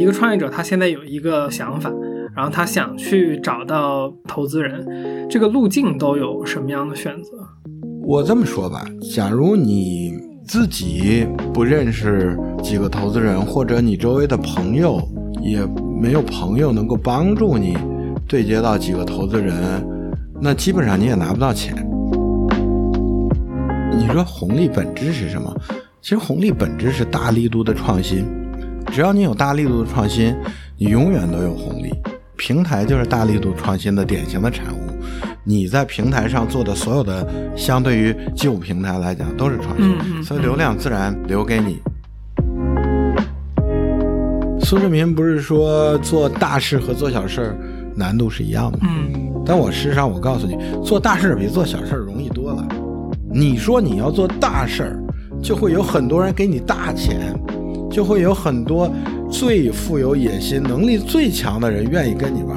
一个创业者他现在有一个想法，然后他想去找到投资人，这个路径都有什么样的选择？我这么说吧，假如你自己不认识几个投资人，或者你周围的朋友也没有朋友能够帮助你对接到几个投资人，那基本上你也拿不到钱。你说红利本质是什么？其实红利本质是大力度的创新。只要你有大力度的创新，你永远都有红利。平台就是大力度创新的典型的产物。你在平台上做的所有的，相对于旧平台来讲都是创新，所以流量自然留给你。苏志民不是说做大事和做小事难度是一样的吗？嗯，但我事实上我告诉你，做大事比做小事容易多了。你说你要做大事儿，就会有很多人给你大钱，就会有很多最富有野心、能力最强的人愿意跟你玩。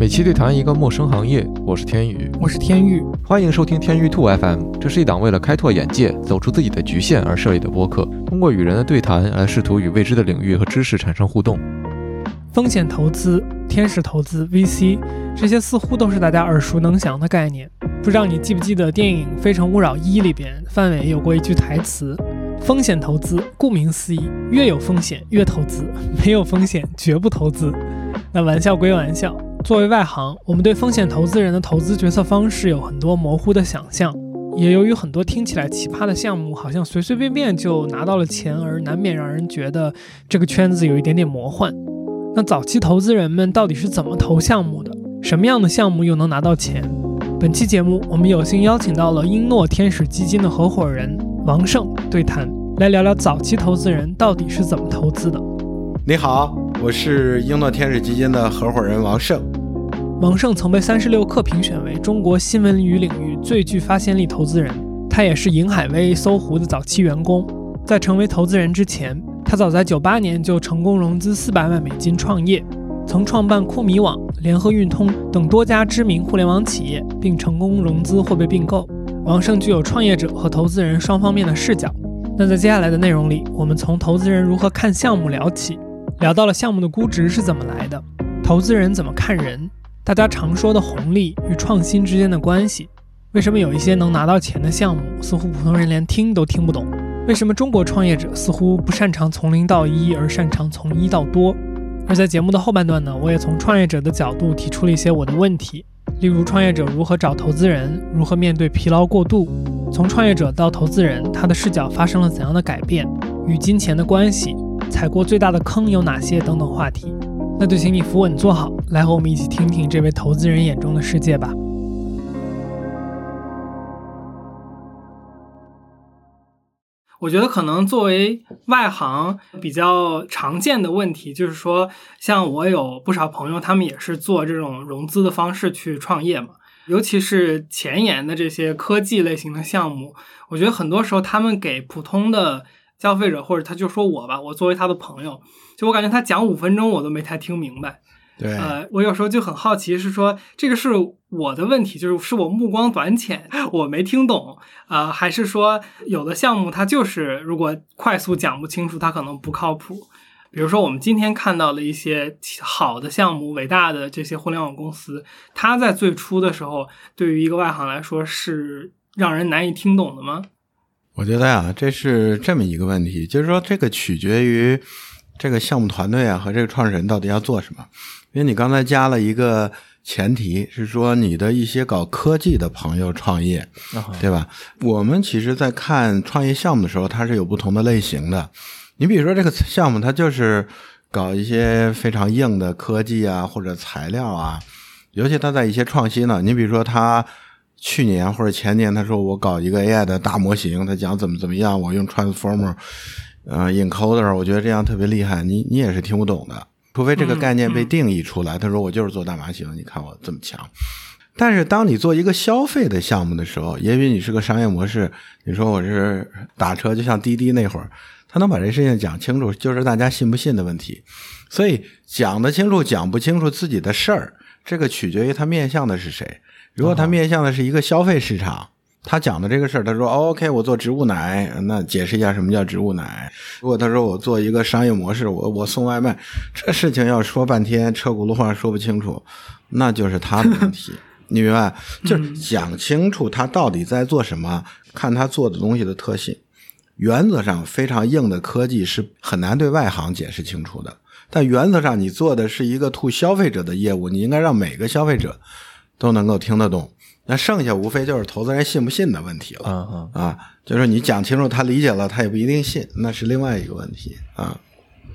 每期对谈一个陌生行业，我是天宇，我是天宇，欢迎收听天宇兔 FM。这是一档为了开拓眼界、走出自己的局限而设立的播客，通过与人的对谈来试图与未知的领域和知识产生互动。风险投资、天使投资、VC，这些似乎都是大家耳熟能详的概念。不知道你记不记得电影《非诚勿扰一》里边，范伟有过一句台词：“风险投资，顾名思义，越有风险越投资，没有风险绝不投资。”那玩笑归玩笑，作为外行，我们对风险投资人的投资决策方式有很多模糊的想象，也由于很多听起来奇葩的项目，好像随随便便就拿到了钱，而难免让人觉得这个圈子有一点点魔幻。那早期投资人们到底是怎么投项目的？什么样的项目又能拿到钱？本期节目，我们有幸邀请到了英诺天使基金的合伙人王胜对谈，来聊聊早期投资人到底是怎么投资的。你好，我是英诺天使基金的合伙人王胜。王胜曾被三十六氪评选为中国新闻与领域最具发现力投资人，他也是银海威、搜狐的早期员工。在成为投资人之前，他早在九八年就成功融资四百万美金创业，曾创办酷米网、联合运通等多家知名互联网企业，并成功融资或被并购。王胜具有创业者和投资人双方面的视角。那在接下来的内容里，我们从投资人如何看项目聊起，聊到了项目的估值是怎么来的，投资人怎么看人，大家常说的红利与创新之间的关系，为什么有一些能拿到钱的项目，似乎普通人连听都听不懂。为什么中国创业者似乎不擅长从零到一，而擅长从一到多？而在节目的后半段呢，我也从创业者的角度提出了一些我的问题，例如创业者如何找投资人，如何面对疲劳过度，从创业者到投资人，他的视角发生了怎样的改变，与金钱的关系，踩过最大的坑有哪些等等话题。那就请你扶稳坐好，来和我们一起听听这位投资人眼中的世界吧。我觉得可能作为外行比较常见的问题，就是说，像我有不少朋友，他们也是做这种融资的方式去创业嘛。尤其是前沿的这些科技类型的项目，我觉得很多时候他们给普通的消费者，或者他就说我吧，我作为他的朋友，就我感觉他讲五分钟我都没太听明白。对，呃，我有时候就很好奇，是说这个是我的问题，就是是我目光短浅，我没听懂啊，还是说有的项目它就是如果快速讲不清楚，它可能不靠谱。比如说我们今天看到了一些好的项目、伟大的这些互联网公司，它在最初的时候，对于一个外行来说是让人难以听懂的吗？我觉得啊，这是这么一个问题，就是说这个取决于这个项目团队啊和这个创始人到底要做什么。因为你刚才加了一个前提，是说你的一些搞科技的朋友创业，对吧？我们其实，在看创业项目的时候，它是有不同的类型的。你比如说，这个项目它就是搞一些非常硬的科技啊，或者材料啊，尤其它在一些创新呢。你比如说，他去年或者前年，他说我搞一个 AI 的大模型，他讲怎么怎么样，我用 Transformer，呃，Encoder，我觉得这样特别厉害，你你也是听不懂的。除非这个概念被定义出来，他说我就是做大麻型，你看我这么强。但是当你做一个消费的项目的时候，也许你是个商业模式，你说我是打车，就像滴滴那会儿，他能把这事情讲清楚，就是大家信不信的问题。所以讲得清楚，讲不清楚自己的事儿，这个取决于他面向的是谁。如果他面向的是一个消费市场，他讲的这个事儿，他说、哦、OK，我做植物奶，那解释一下什么叫植物奶。如果他说我做一个商业模式，我我送外卖，这事情要说半天，车轱辘话说不清楚，那就是他的问题。你明白？就是讲清楚他到底在做什么，看他做的东西的特性。原则上，非常硬的科技是很难对外行解释清楚的。但原则上，你做的是一个 to 消费者的业务，你应该让每个消费者都能够听得懂。那剩下无非就是投资人信不信的问题了。嗯嗯，啊，就是你讲清楚，他理解了，他也不一定信，那是另外一个问题啊。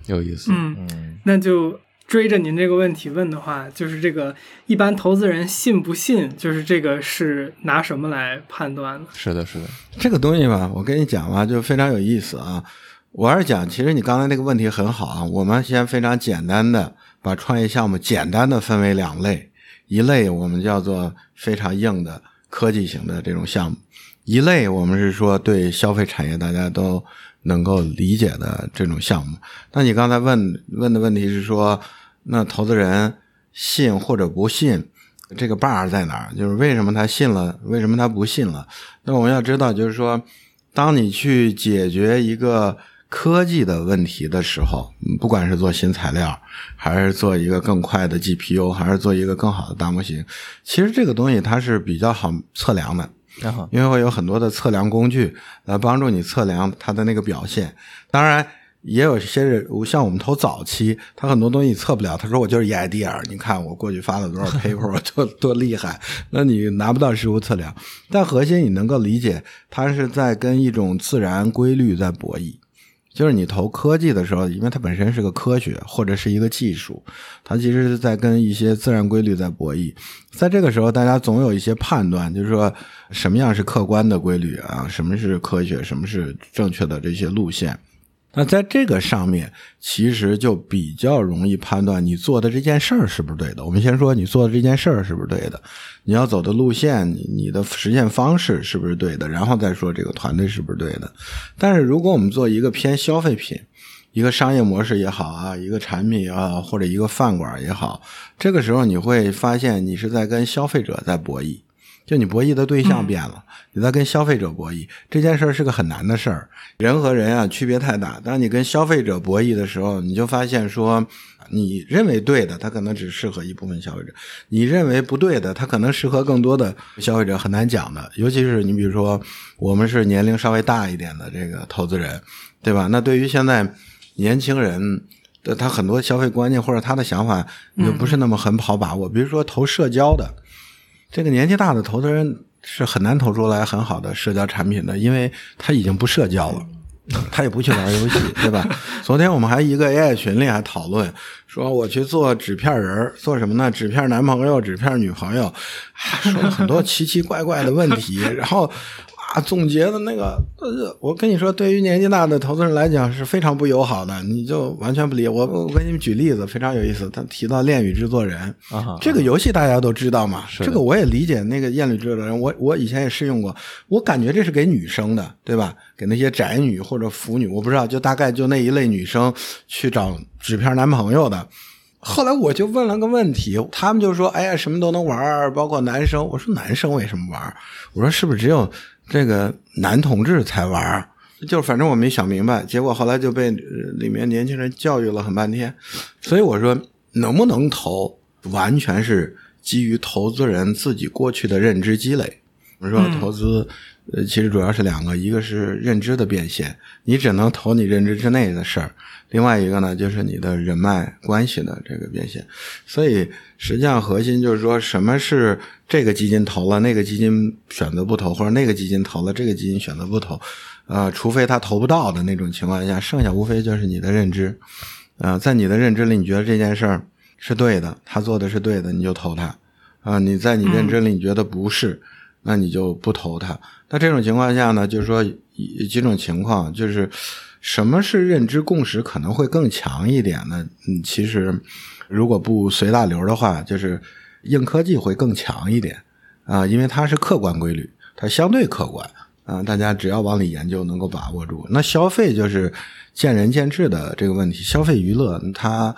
有意思。嗯，嗯那就追着您这个问题问的话，就是这个一般投资人信不信，就是这个是拿什么来判断的？是的，是的。这个东西吧，我跟你讲吧，就非常有意思啊。我要是讲，其实你刚才那个问题很好啊。我们先非常简单的把创业项目简单的分为两类，一类我们叫做非常硬的科技型的这种项目，一类我们是说对消费产业大家都能够理解的这种项目。那你刚才问问的问题是说，那投资人信或者不信，这个 bar 在哪儿？就是为什么他信了，为什么他不信了？那我们要知道，就是说，当你去解决一个科技的问题的时候，嗯不管是做新材料，还是做一个更快的 GPU，还是做一个更好的大模型，其实这个东西它是比较好测量的。因为会有很多的测量工具来帮助你测量它的那个表现。当然，也有些人像我们投早期，他很多东西测不了。他说我就是一 idea，你看我过去发了多少 paper，我多多厉害，那你拿不到实物测量。但核心你能够理解，它是在跟一种自然规律在博弈。就是你投科技的时候，因为它本身是个科学或者是一个技术，它其实是在跟一些自然规律在博弈。在这个时候，大家总有一些判断，就是说什么样是客观的规律啊，什么是科学，什么是正确的这些路线。那在这个上面，其实就比较容易判断你做的这件事儿是不是对的。我们先说你做的这件事儿是不是对的，你要走的路线，你你的实现方式是不是对的，然后再说这个团队是不是对的。但是如果我们做一个偏消费品，一个商业模式也好啊，一个产品也好，或者一个饭馆也好，这个时候你会发现你是在跟消费者在博弈。就你博弈的对象变了，你在跟消费者博弈，这件事儿是个很难的事儿。人和人啊区别太大。当你跟消费者博弈的时候，你就发现说，你认为对的，它可能只适合一部分消费者；你认为不对的，它可能适合更多的消费者，很难讲的。尤其是你比如说，我们是年龄稍微大一点的这个投资人，对吧？那对于现在年轻人。的他很多消费观念或者他的想法，你就不是那么很好把握。比如说投社交的，这个年纪大的投资人是很难投出来很好的社交产品的，因为他已经不社交了，他也不去玩游戏，对吧？昨天我们还一个 AI 群里还讨论，说我去做纸片人儿，做什么呢？纸片男朋友、纸片女朋友，说了很多奇奇怪怪的问题，然后。啊，总结的那个，呃，我跟你说，对于年纪大的投资人来讲是非常不友好的，你就完全不理我。我给你们举例子，非常有意思。他提到《恋与制作人》啊这个游戏大家都知道嘛，这个我也理解。那个《恋与制作人》，我我以前也试用过，我感觉这是给女生的，对吧？给那些宅女或者腐女，我不知道，就大概就那一类女生去找纸片男朋友的。后来我就问了个问题，他们就说：“哎呀，什么都能玩，包括男生。”我说：“男生为什么玩？”我说：“是不是只有这个男同志才玩儿？”就反正我没想明白，结果后来就被呃里面年轻人教育了很半天。所以我说，能不能投，完全是基于投资人自己过去的认知积累。我说投资，呃，其实主要是两个，一个是认知的变现，你只能投你认知之内的事儿；另外一个呢，就是你的人脉关系的这个变现。所以实际上核心就是说，什么是这个基金投了，那个基金选择不投，或者那个基金投了，这个基金选择不投，呃，除非他投不到的那种情况下，剩下无非就是你的认知。呃，在你的认知里，你觉得这件事儿是对的，他做的是对的，你就投他。啊、你在你认知里你觉得不是，那你就不投他。那这种情况下呢，就是说几种情况，就是什么是认知共识可能会更强一点呢？嗯，其实如果不随大流的话，就是硬科技会更强一点啊、因为它是客观规律，它相对客观啊、大家只要往里研究，能够把握住。那消费就是见仁见智的这个问题，消费娱乐它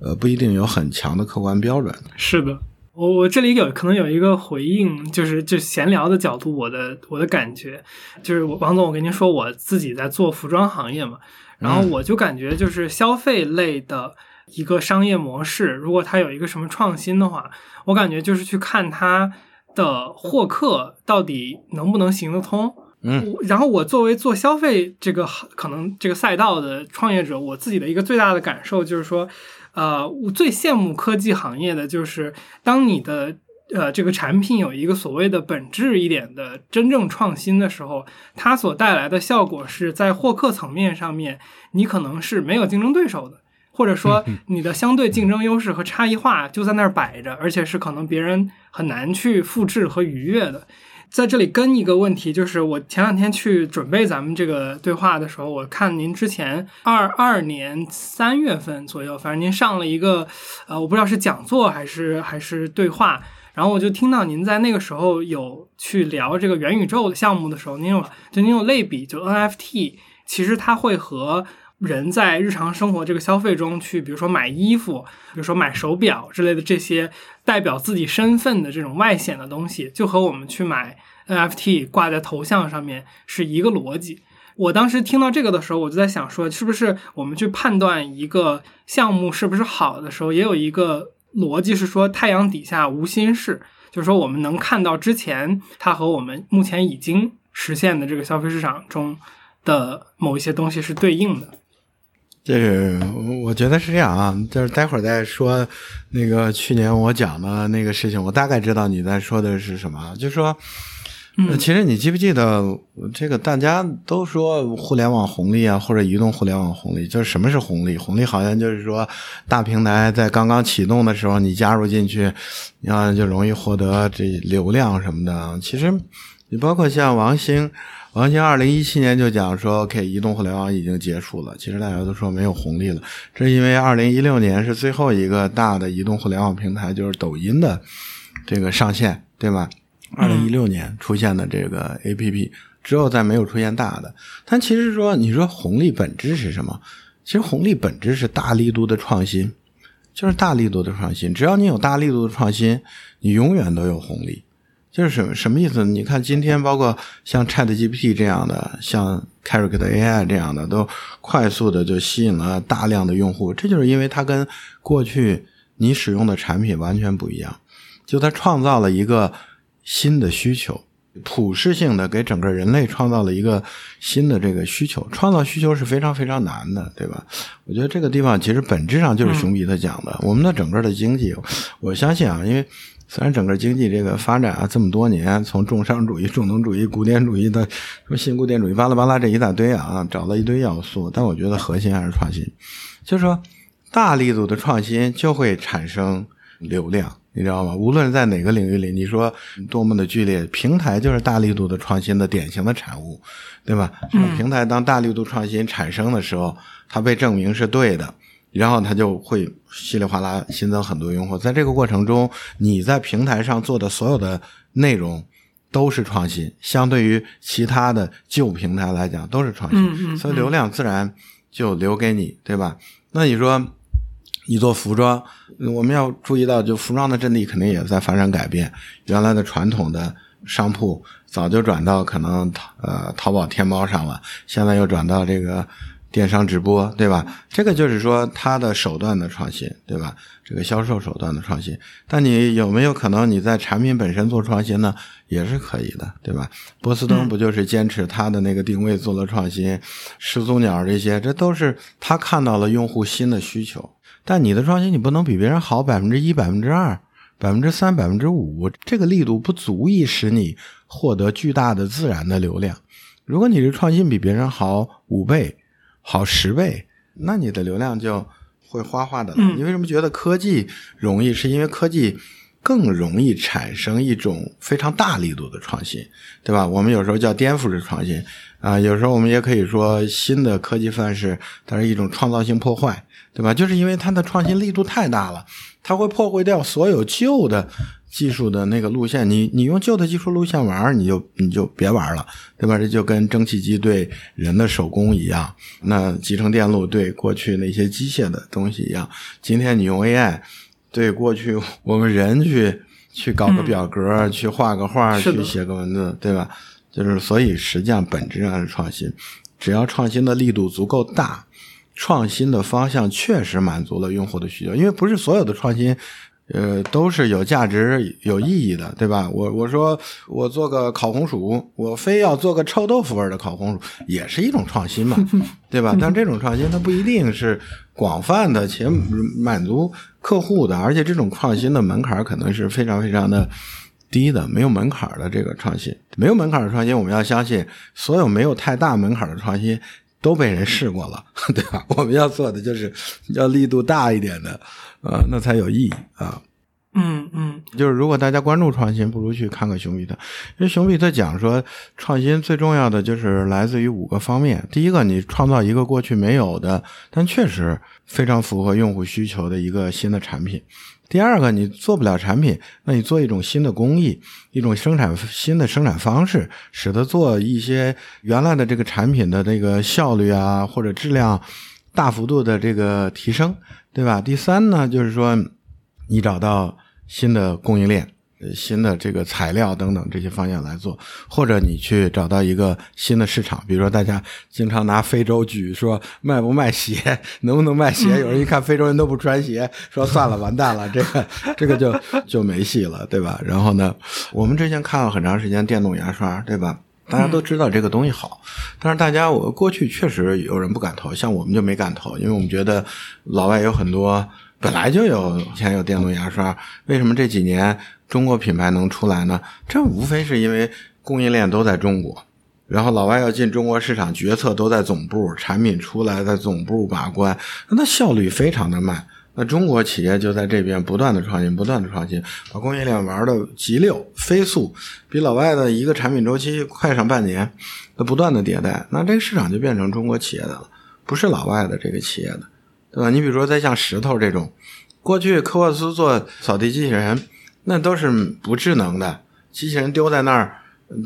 呃不一定有很强的客观标准。是的，我我这里有可能有一个回应，就是就闲聊的角度，我的我的感觉就是王总，我跟您说，我自己在做服装行业嘛，然后我就感觉就是消费类的一个商业模式，如果它有一个什么创新的话，我感觉就是去看它的获客到底能不能行得通。嗯，然后我作为做消费这个可能这个赛道的创业者，我自己的一个最大的感受就是说。呃，我最羡慕科技行业的就是，当你的呃这个产品有一个所谓的本质一点的真正创新的时候，它所带来的效果是在获客层面上面，你可能是没有竞争对手的，或者说你的相对竞争优势和差异化就在那儿摆着，而且是可能别人很难去复制和逾越的。在这里跟一个问题，就是我前两天去准备咱们这个对话的时候，我看您之前二二年三月份左右，反正您上了一个，呃，我不知道是讲座还是还是对话，然后我就听到您在那个时候有去聊这个元宇宙的项目的时候，您有就您有类比，就 NFT，其实它会和。人在日常生活这个消费中去，比如说买衣服，比如说买手表之类的这些代表自己身份的这种外显的东西，就和我们去买 NFT 挂在头像上面是一个逻辑。我当时听到这个的时候，我就在想说，是不是我们去判断一个项目是不是好的时候，也有一个逻辑是说太阳底下无新事，就是说我们能看到之前它和我们目前已经实现的这个消费市场中的某一些东西是对应的。就是我觉得是这样啊，就是待会儿再说那个去年我讲的那个事情，我大概知道你在说的是什么。就是说，其实你记不记得这个？大家都说互联网红利啊，或者移动互联网红利，就是什么是红利？红利好像就是说大平台在刚刚启动的时候，你加入进去，然后就容易获得这流量什么的。其实你包括像王兴。王兴二零一七年就讲说，OK，移动互联网已经结束了。其实大家都说没有红利了，这是因为二零一六年是最后一个大的移动互联网平台，就是抖音的这个上线，对吧？二零一六年出现的这个 APP 之后，再没有出现大的。但其实说，你说红利本质是什么？其实红利本质是大力度的创新，就是大力度的创新。只要你有大力度的创新，你永远都有红利。就是什么什么意思？你看今天包括像 Chat GPT 这样的，像 Character AI 这样的，都快速的就吸引了大量的用户。这就是因为它跟过去你使用的产品完全不一样，就它创造了一个新的需求，普适性的给整个人类创造了一个新的这个需求。创造需求是非常非常难的，对吧？我觉得这个地方其实本质上就是熊彼特讲的，我们的整个的经济，我相信啊，因为。虽然整个经济这个发展啊这么多年，从重商主义、重农主义、古典主义的什么新古典主义，巴拉巴拉这一大堆啊，找了一堆要素，但我觉得核心还是创新。就是说，大力度的创新就会产生流量，你知道吗？无论在哪个领域里，你说多么的剧烈，平台就是大力度的创新的典型的产物，对吧？平台当大力度创新产生的时候，它被证明是对的。然后它就会稀里哗啦新增很多用户，在这个过程中，你在平台上做的所有的内容都是创新，相对于其他的旧平台来讲都是创新，所以流量自然就留给你，对吧？那你说你做服装，我们要注意到，就服装的阵地肯定也在发生改变，原来的传统的商铺早就转到可能呃淘宝、天猫上了，现在又转到这个。电商直播，对吧？这个就是说它的手段的创新，对吧？这个销售手段的创新。但你有没有可能你在产品本身做创新呢？也是可以的，对吧？波司登不就是坚持它的那个定位做了创新？始祖鸟这些，这都是他看到了用户新的需求。但你的创新你不能比别人好百分之一、百分之二、百分之三、百分之五，这个力度不足以使你获得巨大的自然的流量。如果你的创新比别人好五倍，好十倍，那你的流量就会哗哗的。你为什么觉得科技容易？是因为科技更容易产生一种非常大力度的创新，对吧？我们有时候叫颠覆式创新啊，有时候我们也可以说新的科技范式，它是一种创造性破坏，对吧？就是因为它的创新力度太大了，它会破坏掉所有旧的。技术的那个路线，你你用旧的技术路线玩，你就你就别玩了，对吧？这就跟蒸汽机对人的手工一样，那集成电路对过去那些机械的东西一样。今天你用 AI，对过去我们人去去搞个嗯表格，去画个画，去写个文字，对吧？就是所以实际上本质上是创新，只要创新的力度足够大，创新的方向确实满足了用户的需求，因为不是所有的创新。呃，都是有价值、有意义的，对吧？我我说我做个烤红薯，我非要做个臭豆腐味儿的烤红薯，也是一种创新嘛，对吧？但这种创新它不一定是广泛的且满足客户的，而且这种创新的门槛可能是非常非常的低的，没有门槛的这个创新，没有门槛的创新，我们要相信所有没有太大门槛的创新。都被人试过了，对吧？我们要做的就是要力度大一点的，啊、那才有意义啊。嗯嗯就是如果大家关注创新，不如去看看熊彼特，因为熊彼特讲说，创新最重要的就是来自于五个方面。第一个，你创造一个过去没有的，但确实非常符合用户需求的一个新的产品。第二个，你做不了产品，那你做一种新的工艺，一种生产新的生产方式，使得做一些原来的这个产品的这个效率啊或者质量大幅度的这个提升，对吧？第三呢，就是说你找到新的供应链。呃新的这个材料等等这些方向来做，或者你去找到一个新的市场，比如说大家经常拿非洲举说卖不卖鞋，能不能卖鞋？有人一看非洲人都不穿鞋，说算了，完蛋了，这个这个就就没戏了，对吧？然后呢，我们之前看了很长时间电动牙刷，对吧？大家都知道这个东西好，但是大家我过去确实有人不敢投，像我们就没敢投，因为我们觉得老外有很多本来就有以前有电动牙刷，为什么这几年中国品牌能出来呢？这无非是因为供应链都在中国，然后老外要进中国市场，决策都在总部，产品出来在总部把关，那效率非常的慢。那中国企业就在这边不断的创新，不断的创新，把供应链玩的极溜、飞速，比老外的一个产品周期快上半年，那不断的迭代，那这个市场就变成中国企业的了，不是老外的这个企业的，对吧？你比如说，再像石头这种，过去科沃斯做扫地机器人，那都是不智能的，机器人丢在那儿，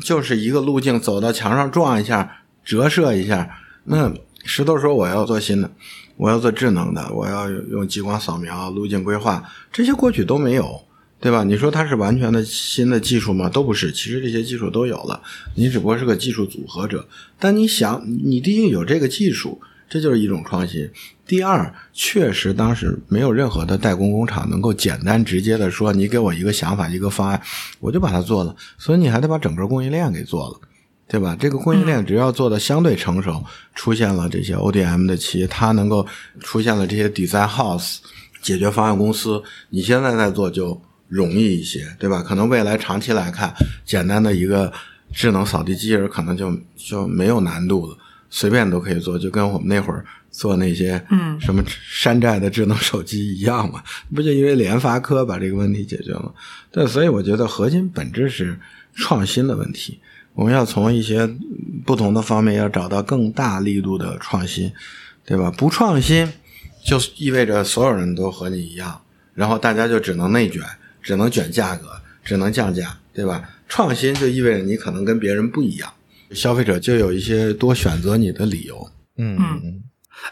就是一个路径，走到墙上撞一下，折射一下。那石头说我要做新的，我要做智能的，我要用激光扫描、路径规划，这些过去都没有。对吧？你说它是完全的新的技术吗？都不是，其实这些技术都有了，你只不过是个技术组合者。但你想，你第一有这个技术，这就是一种创新。第二，确实当时没有任何的代工工厂能够简单直接的说，你给我一个想法、一个方案，我就把它做了。所以你还得把整个供应链给做了，对吧？这个供应链只要做的相对成熟，出现了这些 ODM 的企业，它能够出现了这些 design house 解决方案公司，你现在在做就容易一些，对吧？可能未来长期来看，简单的一个智能扫地机器人可能就就没有难度了。随便都可以做，就跟我们那会儿做那些嗯什么山寨的智能手机一样嘛，不就因为联发科把这个问题解决了？对，所以我觉得核心本质是创新的问题，我们要从一些不同的方面要找到更大力度的创新，对吧？不创新就意味着所有人都和你一样，然后大家就只能内卷，只能卷价格，只能降价，对吧？创新就意味着你可能跟别人不一样。消费者就有一些多选择你的理由。嗯嗯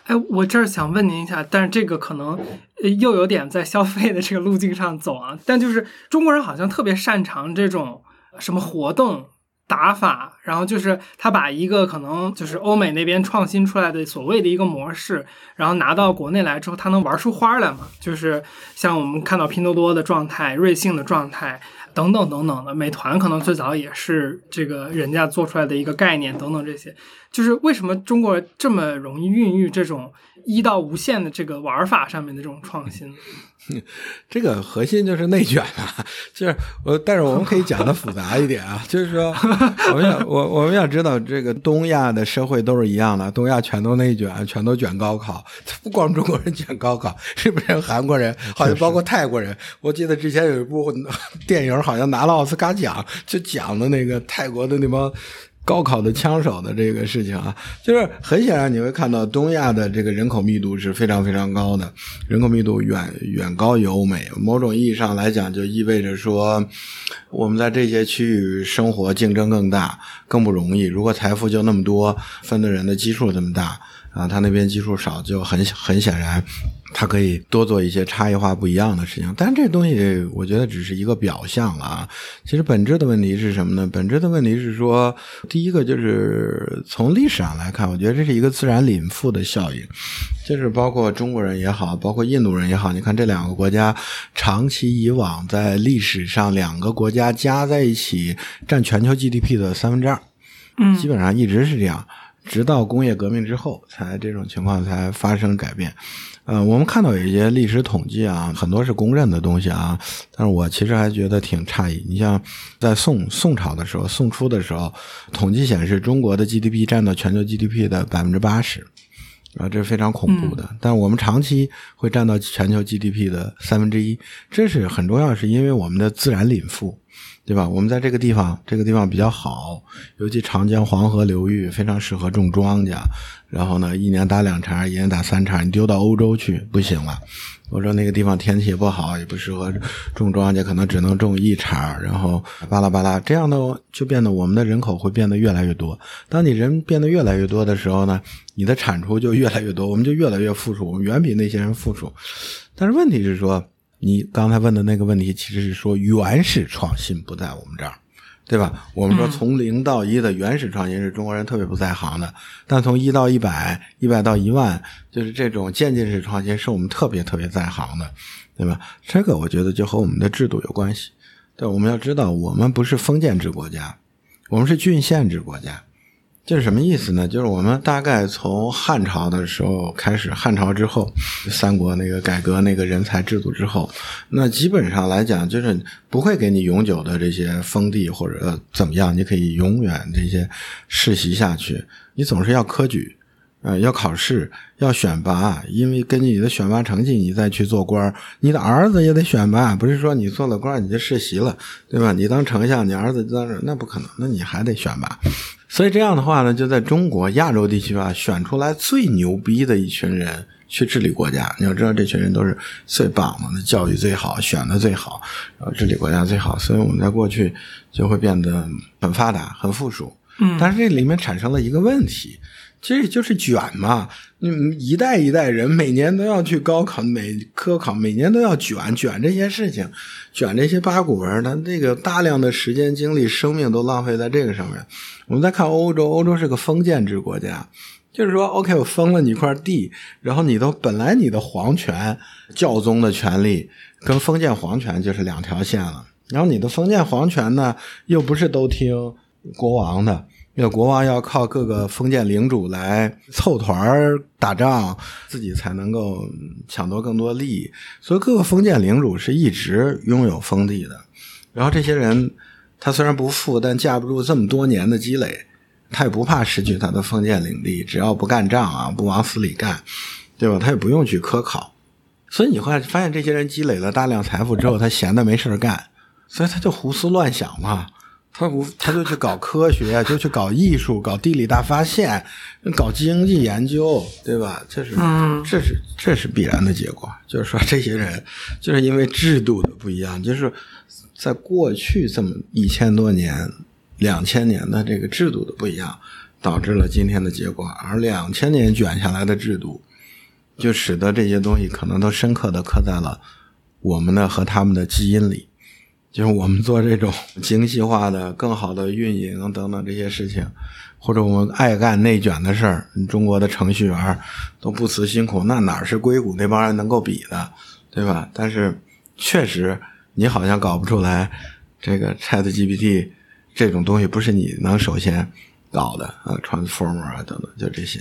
哎，我这儿想问您一下，但是这个可能呃又有点在消费的这个路径上走啊。但就是中国人好像特别擅长这种什么活动打法，然后就是他把一个可能就是欧美那边创新出来的所谓的一个模式，然后拿到国内来之后，他能玩出花来嘛？就是像我们看到拼多多的状态、瑞幸的状态。等等等等的，美团可能最早也是这个人家做出来的一个概念，等等这些，就是为什么中国这么容易孕育这种一到无限的这个玩法上面的这种创新？这个核心就是内卷啊，就是我，但是我们可以讲的复杂一点啊，就是说，我们要我我们要知道，这个东亚的社会都是一样的，东亚全都内卷，全都卷高考，不光中国人卷高考，日本人、韩国人，好像包括泰国人，我记得之前有一部电影好像拿了奥斯卡奖，就讲的那个泰国的那帮。高考的枪手的这个事情啊，就是很显然你会看到东亚的这个人口密度是非常非常高的，人口密度远远高于欧美。某种意义上来讲，就意味着说，我们在这些区域生活竞争更大，更不容易。如果财富就那么多，分的人的基数这么大啊，他那边基数少，就很很显然它可以多做一些差异化不一样的事情，但是这东西我觉得只是一个表象了啊。其实本质的问题是什么呢？本质的问题是说，第一个就是从历史上来看，我觉得这是一个自然禀赋的效应，就是包括中国人也好，包括印度人也好，你看这两个国家长期以往在历史上，两个国家加在一起占全球 GDP 的三分之二，嗯基本上一直是这样，直到工业革命之后，才这种情况才发生改变。呃，我们看到有一些历史统计啊，很多是公认的东西啊，但是我其实还觉得挺诧异。你像在宋宋朝的时候，宋初的时候，统计显示中国的 GDP 占到全球 GDP 的百分之八十，啊，这是非常恐怖的。但是我们长期会占到全球 GDP 的三分之一，这是很重要，是因为我们的自然禀赋。对吧？我们在这个地方，这个地方比较好，尤其长江黄河流域非常适合种庄稼。然后呢，一年打两茬，一年打三茬，你丢到欧洲去不行了。我说那个地方天气也不好，也不适合种庄稼，可能只能种一茬。然后巴拉巴拉，这样的就变得我们的人口会变得越来越多。当你人变得越来越多的时候呢，你的产出就越来越多，我们就越来越富庶，我们远比那些人富庶。但是问题是说。你刚才问的那个问题，其实是说原始创新不在我们这儿，对吧？我们说从零到一的原始创新是中国人特别不在行的，但从一到一百、一百到一万，就是这种渐进式创新是我们特别特别在行的，对吧？这个我觉得就和我们的制度有关系。对，我们要知道，我们不是封建制国家，我们是郡县制国家。这是什么意思呢？就是我们大概从汉朝的时候开始，汉朝之后，三国那个改革那个人才制度之后，那基本上来讲，就是不会给你永久的这些封地或者怎么样，你可以永远这些世袭下去。你总是要科举，呃，要考试，要选拔，因为根据你的选拔成绩，你再去做官你的儿子也得选拔，不是说你做了官你就世袭了，对吧？你当丞相，你儿子当那不可能，那你还得选拔。所以这样的话呢，就在中国亚洲地区啊，选出来最牛逼的一群人去治理国家。你要知道，这群人都是最棒的，教育最好，选的最好，然后治理国家最好。所以我们在过去就会变得很发达、很富庶。嗯，但是这里面产生了一个问题，其实就是卷嘛。嗯，一代一代人每年都要去高考、每科考，每年都要卷卷这些事情，卷这些八股文，他这个大量的时间、精力、生命都浪费在这个上面。我们再看欧洲，欧洲是个封建制国家，就是说，OK，我封了你一块地，然后你都本来你的皇权、教宗的权利跟封建皇权就是两条线了，然后你的封建皇权呢，又不是都听国王的。那国王要靠各个封建领主来凑团打仗，自己才能够抢夺更多利益。所以各个封建领主是一直拥有封地的。然后这些人，他虽然不富，但架不住这么多年的积累，他也不怕失去他的封建领地。只要不干仗啊，不往死里干，对吧？他也不用去科考。所以你会发现，这些人积累了大量财富之后，他闲的没事干，所以他就胡思乱想嘛。他不，他就去搞科学，就去搞艺术，搞地理大发现，搞经济研究，对吧？这是，这是，这是必然的结果。就是说，这些人就是因为制度的不一样，就是在过去这么一千多年、两千年的这个制度的不一样，导致了今天的结果。而两千年卷下来的制度，就使得这些东西可能都深刻的刻在了我们的和他们的基因里。就是我们做这种精细化的、更好的运营等等这些事情，或者我们爱干内卷的事儿，中国的程序员都不辞辛苦，那哪是硅谷那帮人能够比的，对吧？但是确实，你好像搞不出来这个 Chat GPT 这种东西，不是你能首先搞的啊，Transformer 啊等等，就这些。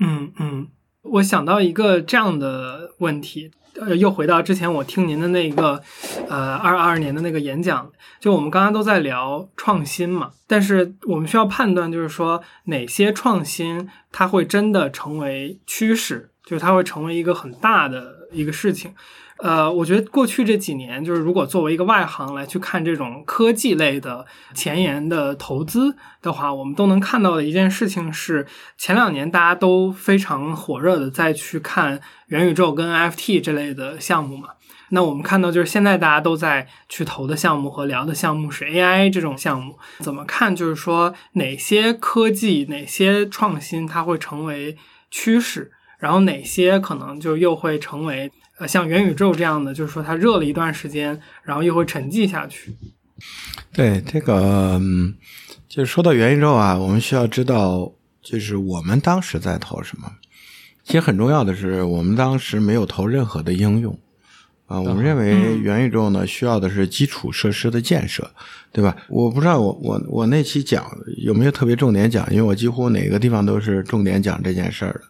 嗯嗯，我想到一个这样的问题。呃，又回到之前我听您的那个，呃，二二年的那个演讲，就我们刚刚都在聊创新嘛，但是我们需要判断，就是说哪些创新它会真的成为趋势，就是它会成为一个很大的一个事情。呃，我觉得过去这几年，就是如果作为一个外行来去看这种科技类的前沿的投资的话，我们都能看到的一件事情是，前两年大家都非常火热的再去看元宇宙跟 NFT 这类的项目嘛。那我们看到就是现在大家都在去投的项目和聊的项目是 AI 这种项目，怎么看？就是说哪些科技、哪些创新它会成为趋势？然后哪些可能就又会成为呃像元宇宙这样的，就是说它热了一段时间，然后又会沉寂下去。对这个，嗯，就是说到元宇宙啊，我们需要知道，就是我们当时在投什么。其实很重要的是，我们当时没有投任何的应用啊。我们认为元宇宙呢，需要的是基础设施的建设，对吧？我不知道我我我那期讲有没有特别重点讲，因为我几乎哪个地方都是重点讲这件事儿的。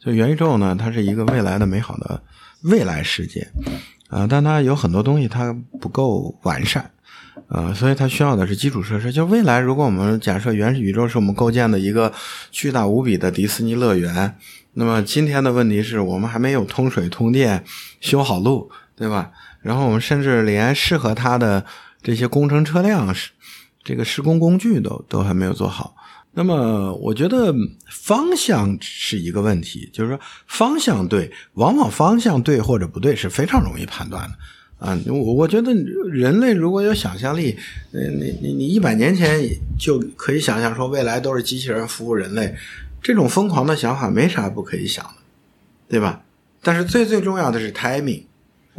就元宇宙呢，它是一个未来的美好的未来世界啊，但它有很多东西它不够完善。呃，所以它需要的是基础设施。就未来，如果我们假设原始宇宙是我们构建的一个巨大无比的迪士尼乐园，那么今天的问题是我们还没有通水、通电、修好路，对吧？然后我们甚至连适合它的这些工程车辆是、这个施工工具都都还没有做好。那么，我觉得方向是一个问题，就是说方向对，往往方向对或者不对是非常容易判断的。啊，我我觉得人类如果有想象力，呃，你你你一百年前就可以想象说未来都是机器人服务人类，这种疯狂的想法没啥不可以想的，对吧？但是最最重要的是 timing。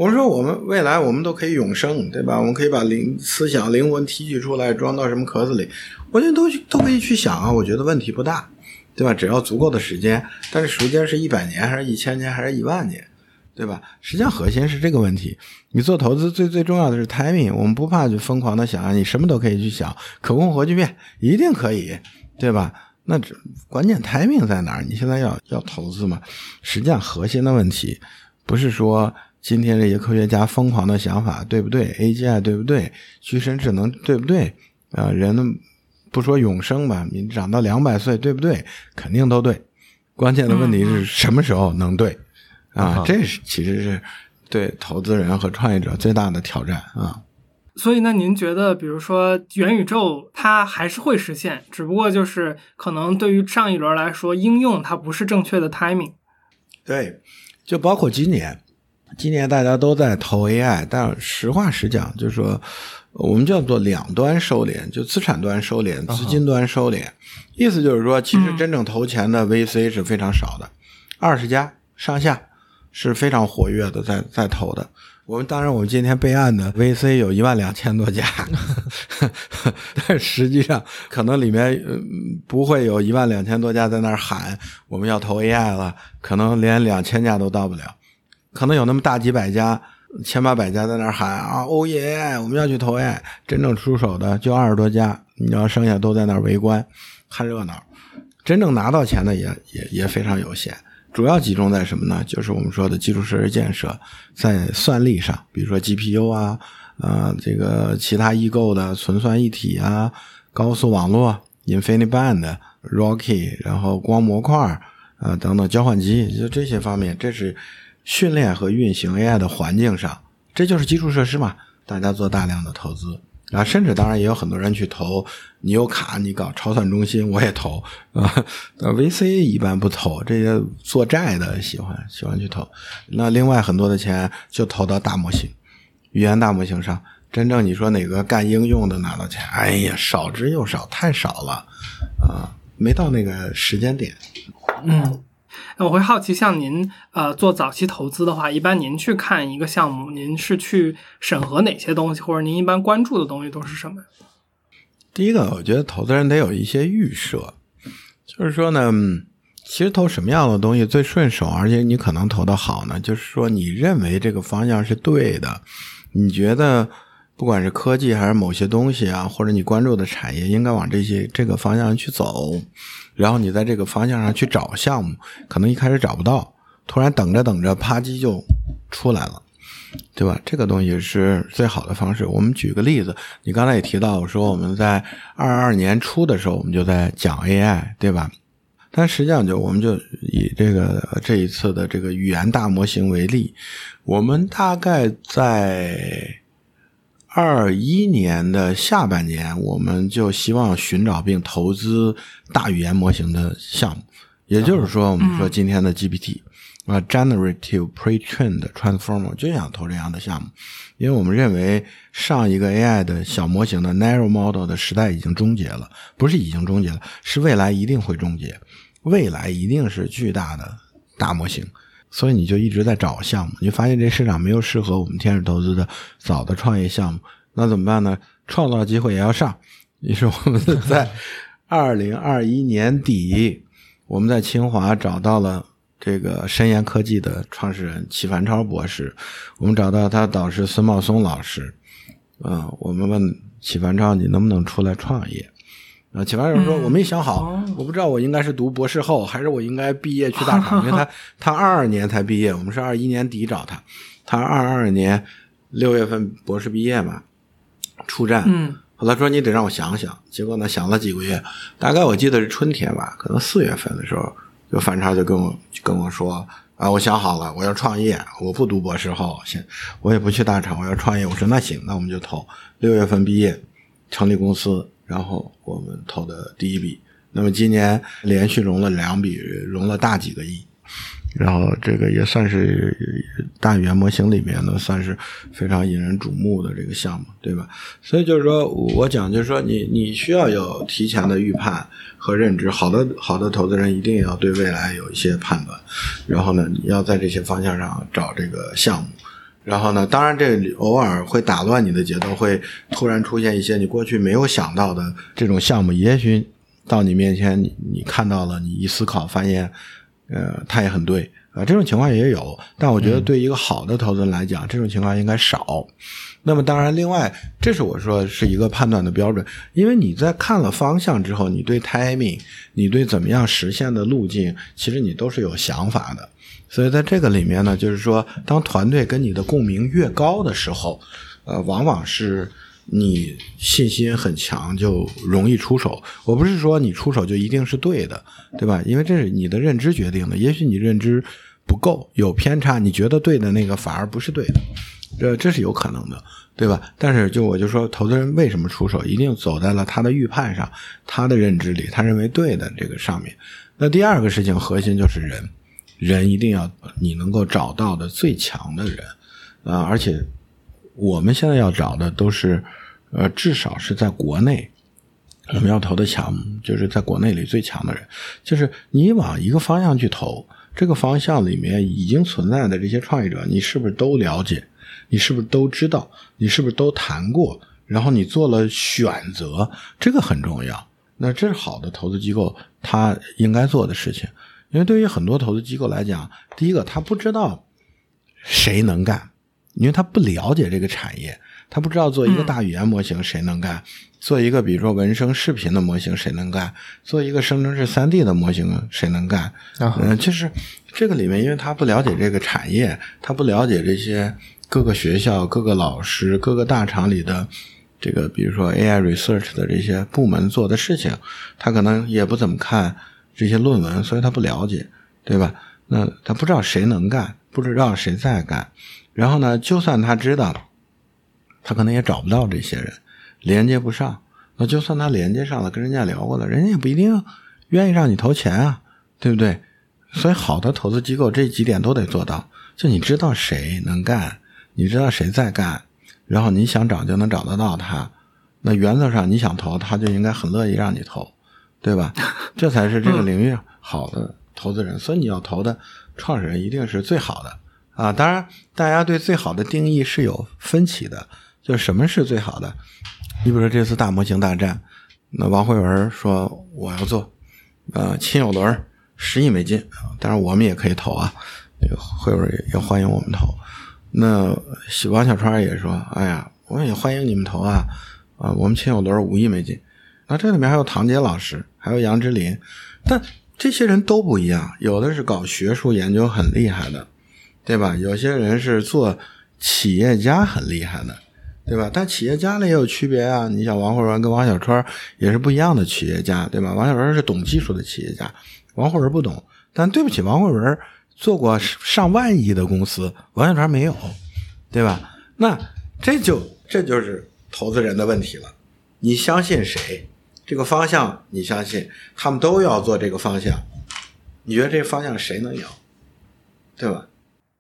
我们说我们未来我们都可以永生，对吧？我们可以把灵思想灵魂提取出来装到什么壳子里，我觉得都都可以去想啊，我觉得问题不大，对吧？只要足够的时间，但是时间是一百年还是一千年还是一万年？对吧？实际上核心是这个问题。你做投资最最重要的是 timing。我们不怕去疯狂的想，你什么都可以去想，可控核聚变一定可以，对吧？那这关键 timing 在哪儿？你现在要要投资嘛？实际上核心的问题不是说今天这些科学家疯狂的想法对不对？AGI 对不对？具身智能对不对？啊，人不说永生吧，你长到两百岁对不对？肯定都对。关键的问题是什么时候能对？啊，这是其实是对投资人和创业者最大的挑战啊。所以，那您觉得，比如说元宇宙，它还是会实现，只不过就是可能对于上一轮来说，应用它不是正确的 timing。对，就包括今年，今年大家都在投 AI，但实话实讲，就是说我们叫做两端收敛，就资产端收敛，资金端收敛。意思就是说，其实真正投钱的 VC 是非常少的，二十家上下。是非常活跃的，在在投的。我们当然，我们今天备案的 VC 有一万两千多家，但实际上可能里面不会有一万两千多家在那儿喊我们要投 AI 了，可能连两千家都到不了。可能有那么大几百家、千八百家在那儿喊啊，欧耶我们要去投 AI。真正出手的就二十多家，你要剩下都在那儿围观看热闹。真正拿到钱的也也也非常有限。主要集中在什么呢？就是我们说的基础设施建设，在算力上，比如说 GPU 啊，呃，这个其他异构的存算一体啊，高速网络 InfiniBand、Rocky，然后光模块啊等等交换机，就这些方面，这是训练和运行 AI 的环境上，这就是基础设施嘛，大家做大量的投资。啊，甚至当然也有很多人去投，你有卡，你搞超算中心，我也投 啊。VC 一般不投，这些做债的喜欢喜欢去投。那另外很多的钱就投到大模型、语言大模型上。真正你说哪个干应用的拿到钱，哎呀，少之又少，太少了啊，没到那个时间点。嗯。那我会好奇，像您呃做早期投资的话，一般您去看一个项目，您是去审核哪些东西，或者您一般关注的东西都是什么？第一个，我觉得投资人得有一些预设，就是说呢，其实投什么样的东西最顺手，而且你可能投的好呢？就是说，你认为这个方向是对的，你觉得不管是科技还是某些东西啊，或者你关注的产业，应该往这些这个方向去走。然后你在这个方向上去找项目，可能一开始找不到，突然等着等着，啪叽就出来了，对吧？这个东西是最好的方式。我们举个例子，你刚才也提到说，我们在二二年初的时候，我们就在讲 AI，对吧？但实际上就我们就以这个这一次的这个语言大模型为例，我们大概在。二一年的下半年，我们就希望寻找并投资大语言模型的项目，也就是说，我们说今天的 GPT 啊，Generative Pre-trained Transformer 就想投这样的项目，因为我们认为上一个 AI 的小模型的 Narrow Model 的时代已经终结了，不是已经终结了，是未来一定会终结，未来一定是巨大的大模型，所以你就一直在找项目。你发现这市场没有适合我们天使投资的早的创业项目，那怎么办呢？创造机会也要上。于是我们在 二零二一年底，我们在清华找到了这个深研科技的创始人齐凡超博士，我们找到他导师孙茂松老师，啊，我们问齐凡超你能不能出来创业？啊，齐凡超说我没想好，我不知道我应该是读博士后，还是我应该毕业去大厂，因为他 他二二年才毕业，我们是二一年底找他，他二二年六月份博士毕业嘛，出站，嗯。后来说你得让我想想，结果呢想了几个月，大概我记得是春天吧，可能四月份的时候，就反差就跟我跟我说啊，我想好了，我要创业，我不读博士后，先我也不去大厂，我要创业。我说那行，那我们就投。六月份毕业，成立公司，然后我们投的第一笔。那么今年连续融了两笔，融了大几个亿。然后这个也算是大语言模型里面呢，算是非常引人瞩目的这个项目，对吧？所以就是说我讲，就是说你你需要有提前的预判和认知。好的好的投资人一定要对未来有一些判断，然后呢，你要在这些方向上找这个项目。然后呢，当然这偶尔会打乱你的节奏，会突然出现一些你过去没有想到的这种项目，也许到你面前，你你看到了，你一思考发现。呃，他也很对啊，这种情况也有，但我觉得对一个好的投资人来讲，这种情况应该少。那么，当然，另外，这是我说是一个判断的标准，因为你在看了方向之后，你对 timing，你对怎么样实现的路径，其实你都是有想法的。所以，在这个里面呢，就是说，当团队跟你的共鸣越高的时候，呃，往往是。你信心很强，就容易出手。我不是说你出手就一定是对的，对吧？因为这是你的认知决定的。也许你认知不够，有偏差，你觉得对的那个反而不是对的，这这是有可能的，对吧？但是就我就说，投资人为什么出手，一定走在了他的预判上，他的认知里，他认为对的这个上面。那第二个事情核心就是人，人一定要你能够找到的最强的人啊，而且我们现在要找的都是。呃，至少是在国内，我们要投的项目，就是在国内里最强的人。就是你往一个方向去投，这个方向里面已经存在的这些创业者，你是不是都了解？你是不是都知道？你是不是都谈过？然后你做了选择，这个很重要。那这是好的投资机构他应该做的事情。因为对于很多投资机构来讲，第一个他不知道谁能干，因为他不了解这个产业。他不知道做一个大语言模型谁能干，做一个比如说文生视频的模型谁能干，做一个生成式三 D 的模型谁能干？嗯，就是这个里面，因为他不了解这个产业，他不了解这些各个学校、各个老师、各个大厂里的这个，比如说 AI research 的这些部门做的事情，他可能也不怎么看这些论文，所以他不了解，对吧？那他不知道谁能干，不知道谁在干，然后呢，就算他知道。他可能也找不到这些人，连接不上。那就算他连接上了，跟人家聊过了，人家也不一定愿意让你投钱啊，对不对？所以，好的投资机构这几点都得做到：就你知道谁能干，你知道谁在干，然后你想找就能找得到他。那原则上，你想投，他就应该很乐意让你投，对吧？这才是这个领域好的投资人。所以，你要投的创始人一定是最好的啊！当然，大家对最好的定义是有分歧的。就什么是最好的？你比如说这次大模型大战，那王慧文说我要做，呃，亲友轮十亿美金啊，当然我们也可以投啊，那个慧文也也欢迎我们投。那王小川也说，哎呀，我也欢迎你们投啊，啊，我们亲友轮五亿美金。那这里面还有唐杰老师，还有杨之林，但这些人都不一样，有的是搞学术研究很厉害的，对吧？有些人是做企业家很厉害的。对吧？但企业家呢也有区别啊。你想王慧文跟王小川也是不一样的企业家，对吧？王小川是懂技术的企业家，王慧文不懂。但对不起，王慧文做过上万亿的公司，王小川没有，对吧？那这就这就是投资人的问题了。你相信谁？这个方向你相信，他们都要做这个方向，你觉得这个方向谁能赢？对吧？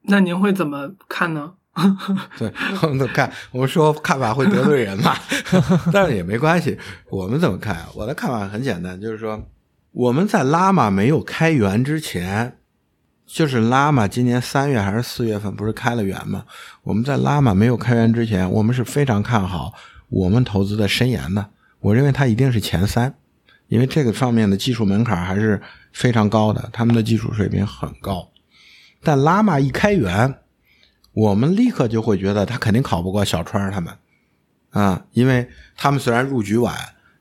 那您会怎么看呢？对，我们看，我们说看法会得罪人嘛，但是也没关系。我们怎么看？我的看法很简单，就是说我们在拉玛没有开源之前，就是拉玛今年三月还是四月份不是开了源吗？我们在拉玛没有开源之前，我们是非常看好我们投资的深研的。我认为它一定是前三，因为这个上面的技术门槛还是非常高的，他们的技术水平很高。但拉玛一开源，我们立刻就会觉得他肯定考不过小川他们啊，因为他们虽然入局晚，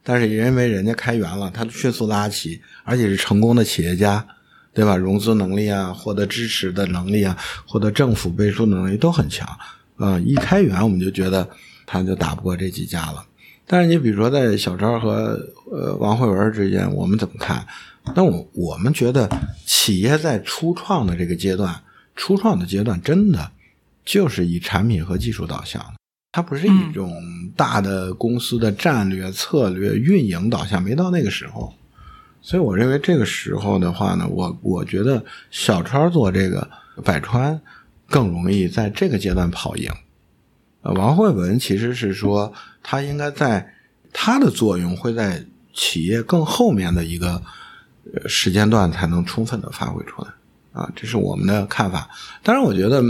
但是因为人家开源了，他迅速拉起，而且是成功的企业家，对吧？融资能力啊，获得支持的能力啊，获得政府背书的能力都很强啊。一开源，我们就觉得他就打不过这几家了。但是你比如说在小超和呃王慧文之间，我们怎么看？那我我们觉得企业在初创的这个阶段，初创的阶段真的就是以产品和技术导向的，它不是一种大的公司的战略、策略、运营导向，没到那个时候。所以我认为这个时候的话呢，我我觉得小超做这个百川更容易在这个阶段跑赢。王慧文其实是说，他应该在他的作用会在企业更后面的一个时间段才能充分的发挥出来啊，这是我们的看法。当然，我觉得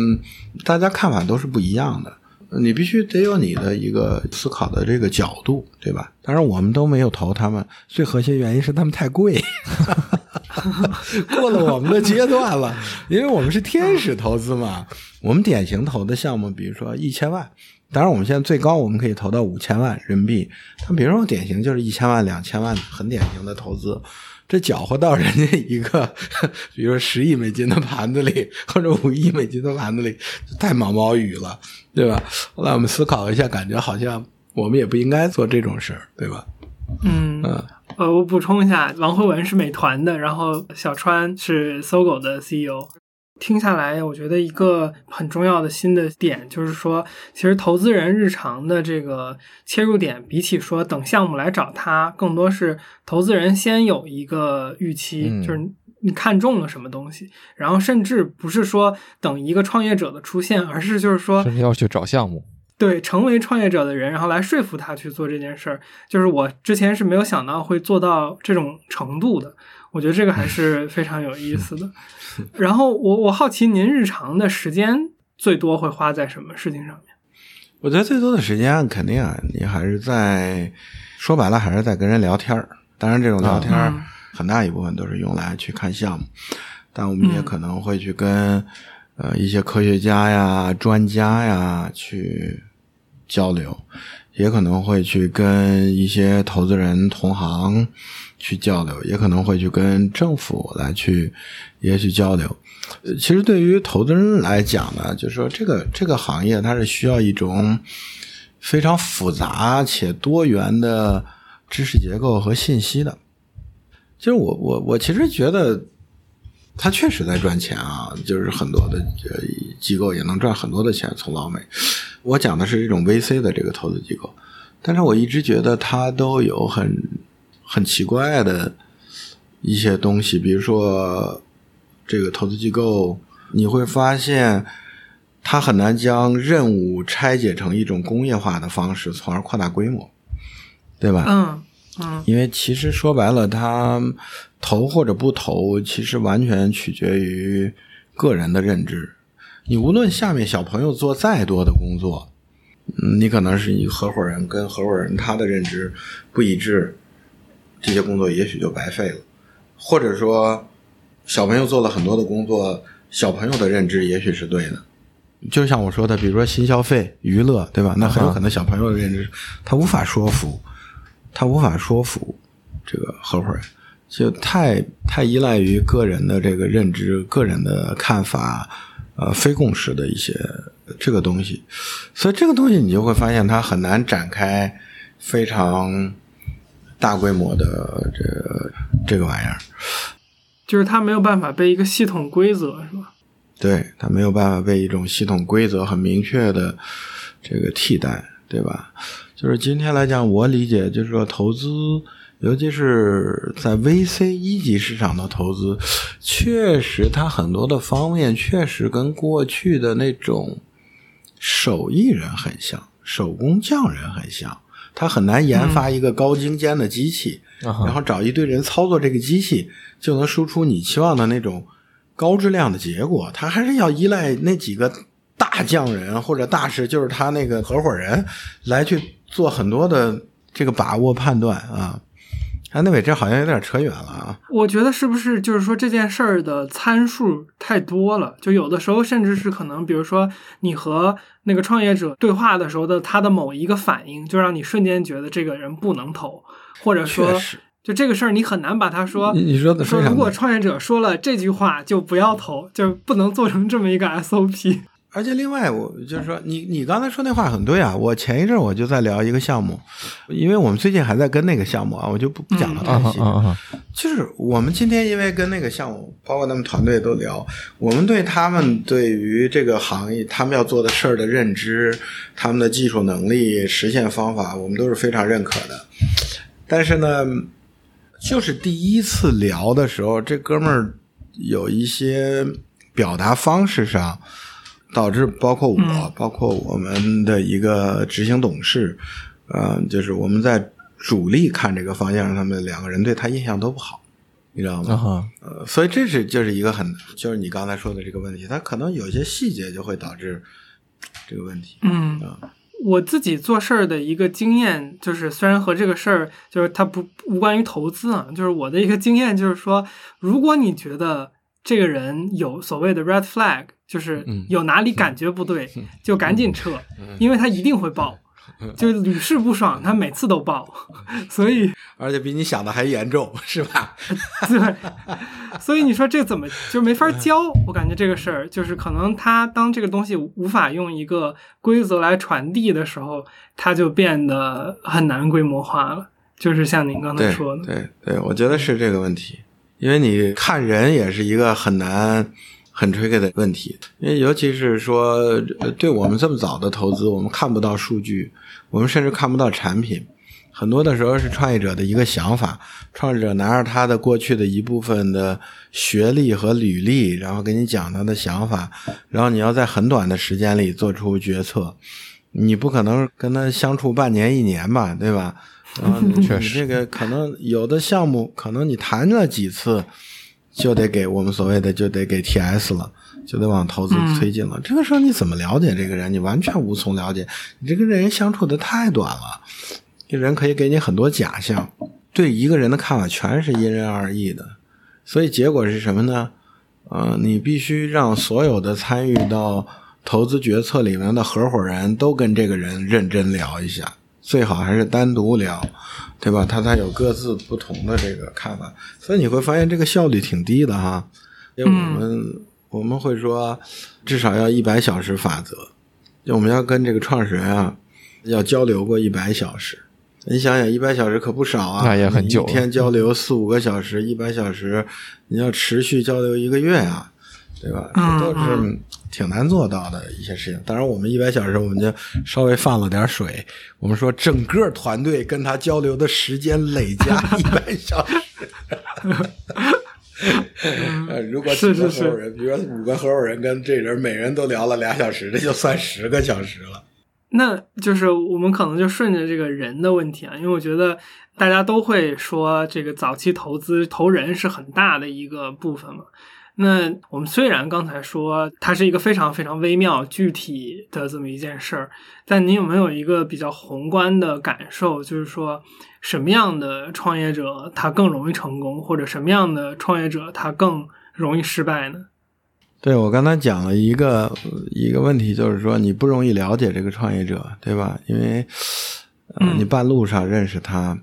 大家看法都是不一样的，你必须得有你的一个思考的这个角度，对吧？当然，我们都没有投他们，最核心原因是他们太贵。过了我们的阶段了，因为我们是天使投资嘛。我们典型投的项目，比如说一千万，当然我们现在最高我们可以投到五千万人民币。他比如说典型就是一千万、两千万，很典型的投资。这搅和到人家一个，比如说十亿美金的盘子里，或者五亿美金的盘子里，太毛毛雨了，对吧？后来我们思考一下，感觉好像我们也不应该做这种事儿，对吧？嗯嗯。呃，我补充一下，王慧文是美团的，然后小川是搜狗的 CEO。听下来，我觉得一个很重要的新的点就是说，其实投资人日常的这个切入点，比起说等项目来找他，更多是投资人先有一个预期，就是你看中了什么东西，然后甚至不是说等一个创业者的出现，而是就是说，甚至要去找项目。对，成为创业者的人，然后来说服他去做这件事儿，就是我之前是没有想到会做到这种程度的。我觉得这个还是非常有意思的。然后我我好奇，您日常的时间最多会花在什么事情上面？我觉得最多的时间肯定啊，你还是在说白了还是在跟人聊天儿。当然，这种聊天儿很大一部分都是用来去看项目，但我们也可能会去跟呃一些科学家呀、专家呀去。交流，也可能会去跟一些投资人同行去交流，也可能会去跟政府来去也去交流。其实对于投资人来讲呢，就是说这个这个行业它是需要一种非常复杂且多元的知识结构和信息的。就是我我我其实觉得。他确实在赚钱啊，就是很多的呃机构也能赚很多的钱从老美。我讲的是这种 VC 的这个投资机构，但是我一直觉得它都有很很奇怪的一些东西，比如说这个投资机构，你会发现它很难将任务拆解成一种工业化的方式，从而扩大规模，对吧？嗯嗯，因为其实说白了，它。投或者不投，其实完全取决于个人的认知。你无论下面小朋友做再多的工作，嗯，你可能是一个合伙人，跟合伙人他的认知不一致，这些工作也许就白费了。或者说，小朋友做了很多的工作，小朋友的认知也许是对的。就像我说的，比如说新消费、娱乐，对吧？那很有可能小朋友的认知他无法说服，他无法说服这个合伙人。就太太依赖于个人的这个认知、个人的看法，呃，非共识的一些这个东西，所以这个东西你就会发现它很难展开非常大规模的这个这个玩意儿，就是它没有办法被一个系统规则，是吧？对，它没有办法被一种系统规则很明确的这个替代，对吧？就是今天来讲，我理解就是说投资。尤其是在 VC 一级市场的投资，确实它很多的方面确实跟过去的那种手艺人很像，手工匠人很像。他很难研发一个高精尖的机器，然后找一堆人操作这个机器，就能输出你期望的那种高质量的结果，他还是要依赖那几个大匠人或者大师，就是他那个合伙人来去做很多的这个把握判断啊。安德伟，这好像有点扯远了啊。我觉得是不是就是说这件事儿的参数太多了？就有的时候甚至是可能，比如说你和那个创业者对话的时候的他的某一个反应，就让你瞬间觉得这个人不能投，或者说就这个事儿你很难把他说。你说的说，如果创业者说了这句话就不要投，就不能做成这么一个 SOP。而且另外，我就是说，你你刚才说那话很对啊。我前一阵我就在聊一个项目，因为我们最近还在跟那个项目啊，我就不不讲了太细。就是我们今天因为跟那个项目，包括他们团队都聊，我们对他们对于这个行业他们要做的事儿的认知，他们的技术能力、实现方法，我们都是非常认可的。但是呢，就是第一次聊的时候，这哥们儿有一些表达方式上。导致包括我，包括我们的一个执行董事，呃，就是我们在主力看这个方向，他们两个人对他印象都不好，你知道吗？呃，所以这是就是一个很，就是你刚才说的这个问题，他可能有些细节就会导致这个问题。嗯，我自己做事儿的一个经验，就是虽然和这个事儿就是它不无关于投资啊，就是我的一个经验就是说，如果你觉得这个人有所谓的 red flag。就是有哪里感觉不对，就赶紧撤，因为他一定会爆，就屡试不爽，他每次都爆，所以而且比你想的还严重，是吧？对，所以你说这怎么就没法教？我感觉这个事儿就是可能他当这个东西无法用一个规则来传递的时候，它就变得很难规模化了。就是像您刚才说的，对对，我觉得是这个问题，因为你看人也是一个很难。很 tricky 的问题，因为尤其是说，对我们这么早的投资，我们看不到数据，我们甚至看不到产品。很多的时候是创业者的一个想法，创业者拿着他的过去的一部分的学历和履历，然后给你讲他的想法，然后你要在很短的时间里做出决策，你不可能跟他相处半年一年吧，对吧？然后你这个可能有的项目，可能你谈了几次。就得给我们所谓的就得给 TS 了，就得往投资推进了。这个时候你怎么了解这个人？你完全无从了解。你这个人相处的太短了，这人可以给你很多假象，对一个人的看法全是因人而异的。所以结果是什么呢？呃，你必须让所有的参与到投资决策里面的合伙人都跟这个人认真聊一下，最好还是单独聊。对吧？他他有各自不同的这个看法，所以你会发现这个效率挺低的哈。因为我们我们会说，至少要一百小时法则，就我们要跟这个创始人啊，要交流过一百小时。你想想，一百小时可不少啊，那也很久。一天交流四五个小时，一百小时，你要持续交流一个月啊，对吧？这都是。挺难做到的一些事情。当然，我们一百小时我们就稍微放了点水。我们说，整个团队跟他交流的时间累加 一百小时。呃，如果几个合伙人，比如说五个合伙人跟这人每人都聊了俩小时，这就算十个小时了。那就是我们可能就顺着这个人的问题啊，因为我觉得大家都会说，这个早期投资投人是很大的一个部分嘛。那我们虽然刚才说它是一个非常非常微妙具体的这么一件事儿，但你有没有一个比较宏观的感受，就是说什么样的创业者他更容易成功，或者什么样的创业者他更容易失败呢？对我刚才讲了一个一个问题，就是说你不容易了解这个创业者，对吧？因为呃，你半路上认识他，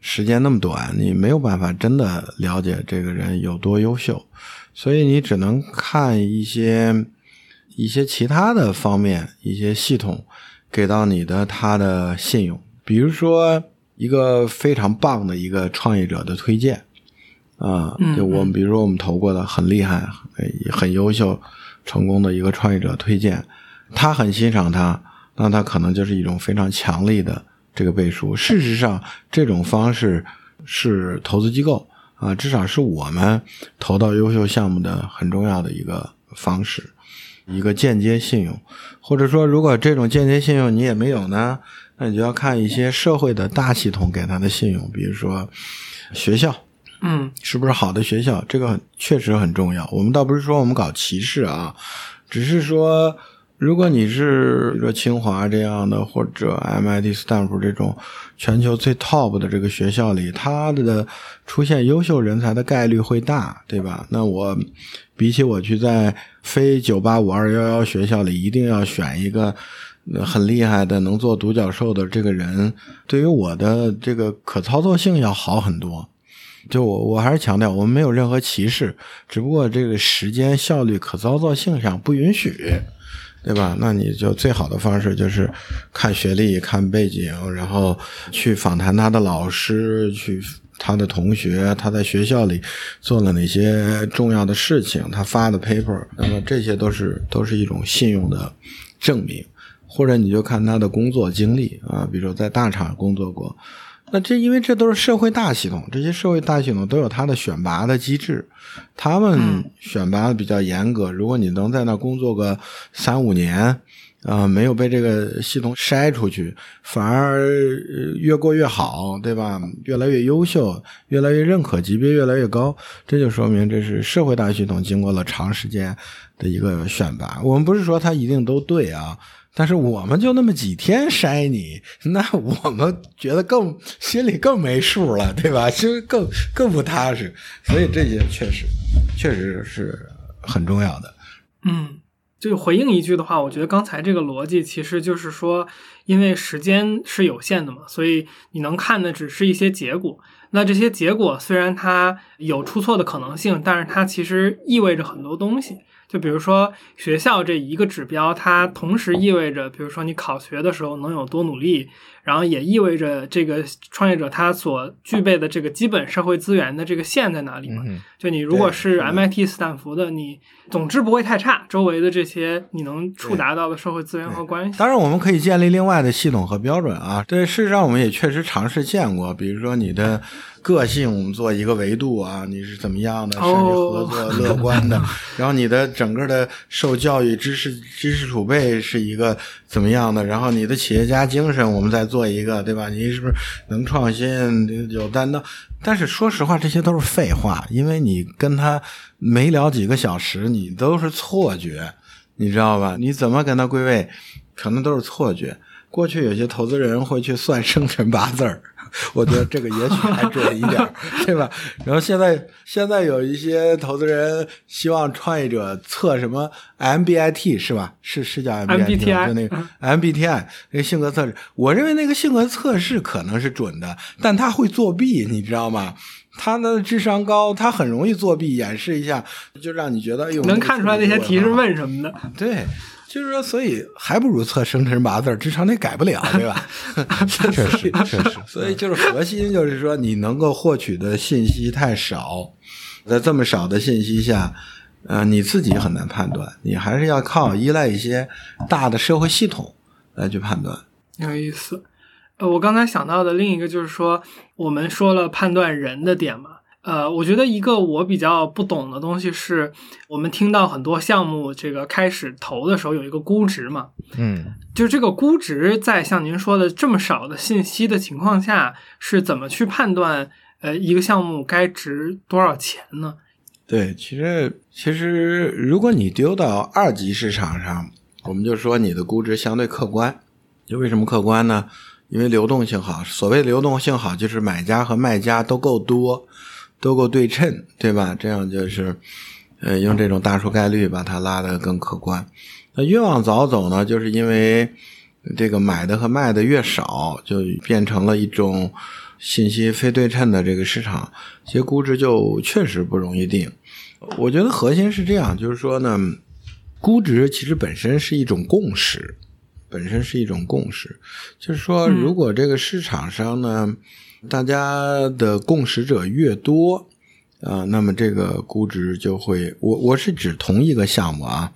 时间那么短，你没有办法真的了解这个人有多优秀。所以你只能看一些一些其他的方面，一些系统给到你的他的信用，比如说一个非常棒的一个创业者的推荐。啊，就我们比如说我们投过的很厉害、很优秀、成功的一个创业者推荐，他很欣赏他，那他可能就是一种非常强力的这个背书。事实上，这种方式是投资机构。啊，至少是我们投到优秀项目的很重要的一个方式，一个间接信用，或者说，如果这种间接信用你也没有呢，那你就要看一些社会的大系统给他的信用，比如说学校嗯是不是好的学校？这个确实很重要。我们倒不是说我们搞歧视啊，只是说，如果你是说清华这样的，或者 MIT、Stanford 这种全球最 top 的这个学校里，它的出现优秀人才的概率会大，对吧？那我比起我去在非九八五二幺幺学校里一定要选一个。很厉害的，能做独角兽的这个人，对于我的这个可操作性要好很多。就我我还是强调，我们没有任何歧视，只不过这个时间效率、可操作性上不允许，对吧？那你就最好的方式就是看学历、看背景，然后去访谈他的老师，去他的同学，他在学校里做了哪些重要的事情，他发的 paper，那么这些都是都是一种信用的证明。或者你就看他的工作经历啊，比如说在大厂工作过，那这因为这都是社会大系统，这些社会大系统都有它的选拔的机制，他们选拔的比较严格。如果你能在那工作个三五年，啊、没有被这个系统筛出去，反而呃越过越好，对吧？越来越优秀，越来越认可，级别越来越高，这就说明这是社会大系统经过了长时间的一个选拔。我们不是说它一定都对啊。但是我们就那么几天筛你，那我们觉得更心里更没数了，对吧？其实更更不踏实，所以这些确实确实是很重要的。嗯，就回应一句的话，我觉得刚才这个逻辑其实就是说，因为时间是有限的嘛，所以你能看的只是一些结果。那这些结果虽然它有出错的可能性，但是它其实意味着很多东西。就比如说学校这一个指标，它同时意味着，比如说你考学的时候能有多努力，然后也意味着这个创业者他所具备的这个基本社会资源的这个线在哪里嘛。嗯就你如果是 MIT、斯坦福的，你总之不会太差，周围的这些你能触达到的社会资源和关系。当然，我们可以建立另外的系统和标准啊。对，事实上我们也确实尝试见过，比如说你的个性，我们做一个维度啊，你是怎么样的，甚至合作、乐观的，然后你的整个的受教育知识知识储备是一个怎么样的，然后你的企业家精神，我们再做一个，对吧？你是不是能创新、有担当？但是说实话，这些都是废话，因为你跟他没聊几个小时，你都是错觉，你知道吧？你怎么跟他归位，可能都是错觉。过去有些投资人会去算生辰八字儿，我觉得这个也许还准一点儿，对吧？然后现在现在有一些投资人希望创业者测什么 MBIT 是吧？是是叫 MBIT 就那个 MBTI 那个性格测试。我认为那个性格测试可能是准的，但他会作弊，你知道吗？他的智商高，他很容易作弊，演示一下就让你觉得哎呦，能看出来那些题是。问什么的。对，就是说，所以还不如测生辰八字儿，智商你改不了，对吧？确实确实，所以就是核心就是说，你能够获取的信息太少，在这么少的信息下，呃，你自己很难判断，你还是要靠依赖一些大的社会系统来去判断。有意思。呃，我刚才想到的另一个就是说，我们说了判断人的点嘛。呃，我觉得一个我比较不懂的东西是，我们听到很多项目这个开始投的时候有一个估值嘛，嗯就是这个估值在像您说的这么少的信息的情况下，是怎么去判断呃一个项目该值多少钱呢？对，其实其实如果你丢到二级市场上，我们就说你的估值相对客观。就为什么客观呢？因为流动性好。所谓流动性好，就是买家和卖家都够多，都够对称，对吧？这样就是，呃，用这种大数概率把它拉得更客观。那越往早走呢，就是因为这个买的和卖的越少，就变成了一种信息非对称的这个市场，其实估值就确实不容易定。我觉得核心是这样，就是说呢，估值其实本身是一种共识，本身是一种共识，就是说，嗯如果这个市场上呢，大家的共识者越多，啊、那么这个估值就会，我我是指同一个项目啊，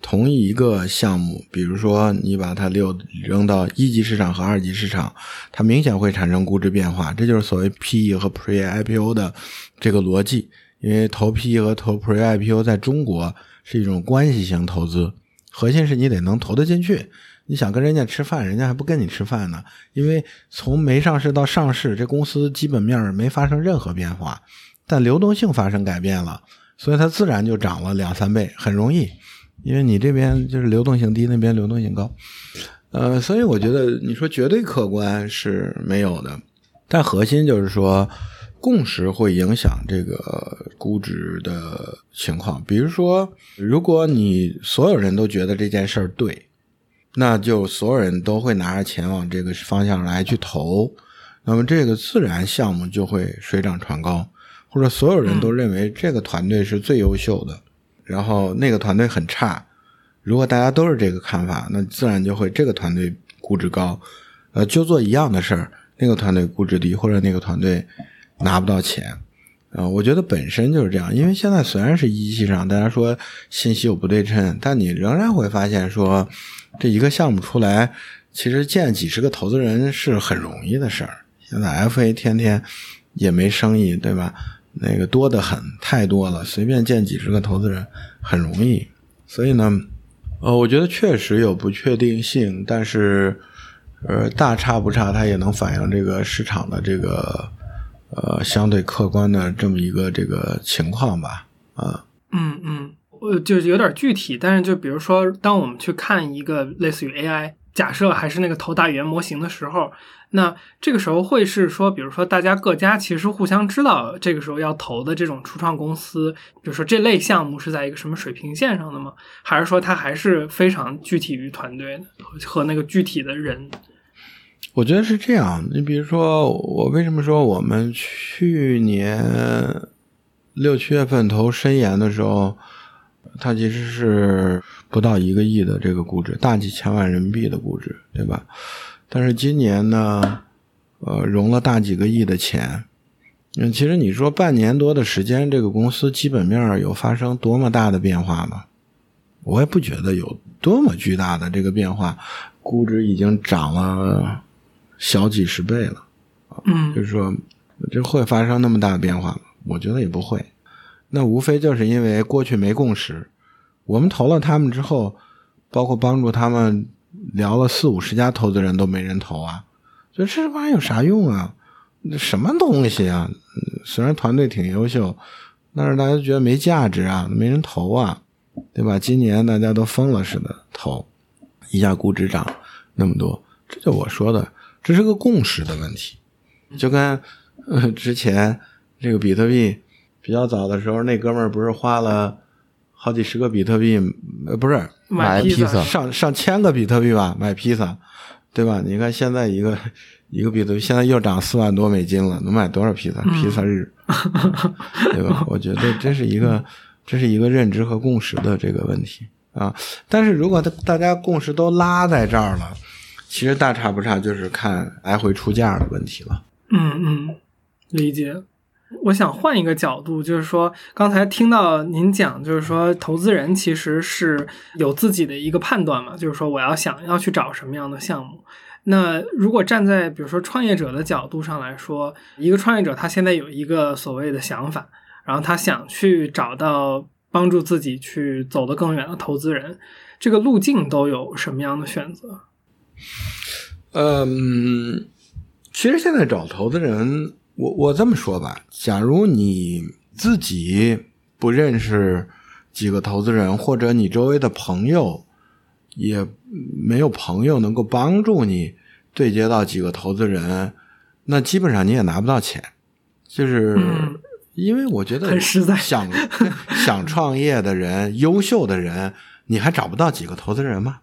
同一个项目，比如说你把它六扔到一级市场和二级市场，它明显会产生估值变化，这就是所谓 PE 和 Pre IPO 的这个逻辑。因为投 PE 和投 Pre IPO 在中国是一种关系型投资，核心是你得能投得进去。你想跟人家吃饭，人家还不跟你吃饭呢，因为从没上市到上市，这公司基本面没发生任何变化，但流动性发生改变了，所以它自然就涨了两三倍，很容易，因为你这边就是流动性低，那边流动性高，呃，所以我觉得你说绝对客观是没有的，但核心就是说。共识会影响这个估值的情况。比如说，如果你所有人都觉得这件事儿对，那就所有人都会拿着钱往这个方向来去投，那么这个自然项目就会水涨船高。或者所有人都认为这个团队是最优秀的，然后那个团队很差。如果大家都是这个看法，那自然就会这个团队估值高。呃，就做一样的事儿，那个团队估值低，或者那个团队。拿不到钱，啊，我觉得本身就是这样。因为现在虽然是一级市场，大家说信息有不对称，但你仍然会发现说，这一个项目出来，其实见几十个投资人是很容易的事儿。现在 FA 天天也没生意，对吧？那个多得很，太多了，随便见几十个投资人很容易。所以呢，呃，我觉得确实有不确定性，但是，呃，大差不差，它也能反映这个市场的这个。呃，相对客观的这么一个这个情况吧，啊，嗯嗯，我就有点具体，但是就比如说，当我们去看一个类似于 AI，假设还是那个投大语言模型的时候，那这个时候会是说，比如说大家各家其实互相知道，这个时候要投的这种初创公司，比如说这类项目是在一个什么水平线上的吗？还是说它还是非常具体于团队的和那个具体的人？我觉得是这样，你比如说，我为什么说我们去年六七月份投深研的时候，它其实是不到一个亿的这个估值，大几千万人民币的估值，对吧？但是今年呢，呃，融了大几个亿的钱。嗯，其实你说半年多的时间，这个公司基本面有发生多么大的变化吗？我也不觉得有多么巨大的这个变化，估值已经涨了。小几十倍了，嗯，就是说，这会发生那么大的变化吗？我觉得也不会。那无非就是因为过去没共识，我们投了他们之后，包括帮助他们聊了四五十家投资人都没人投啊，所以这玩意有啥用啊？什么东西啊？虽然团队挺优秀，但是大家觉得没价值啊，没人投啊，对吧？今年大家都疯了似的投，一下估值涨那么多，这就我说的。这是个共识的问题，就跟呃之前这个比特币比较早的时候，那哥们儿不是花了好几十个比特币，呃，不是买披萨，上上千个比特币吧，买披萨，对吧？你看现在一个一个比特币现在又涨四万多美金了，能买多少披萨？披萨日，对吧？我觉得这是一个 这是一个认知和共识的这个问题啊。但是如果大大家共识都拉在这儿了。其实大差不差，就是看来回出价的问题了。嗯嗯，理解。我想换一个角度，就是说，刚才听到您讲，就是说，投资人其实是有自己的一个判断嘛，就是说，我要想要去找什么样的项目。那如果站在比如说创业者的角度上来说，一个创业者他现在有一个所谓的想法，然后他想去找到帮助自己去走得更远的投资人，这个路径都有什么样的选择？嗯，其实现在找投资人，我我这么说吧，假如你自己不认识几个投资人，或者你周围的朋友也没有朋友能够帮助你对接到几个投资人，那基本上你也拿不到钱。就是因为我觉得很实在，想 想创业的人、优秀的人，你还找不到几个投资人吗？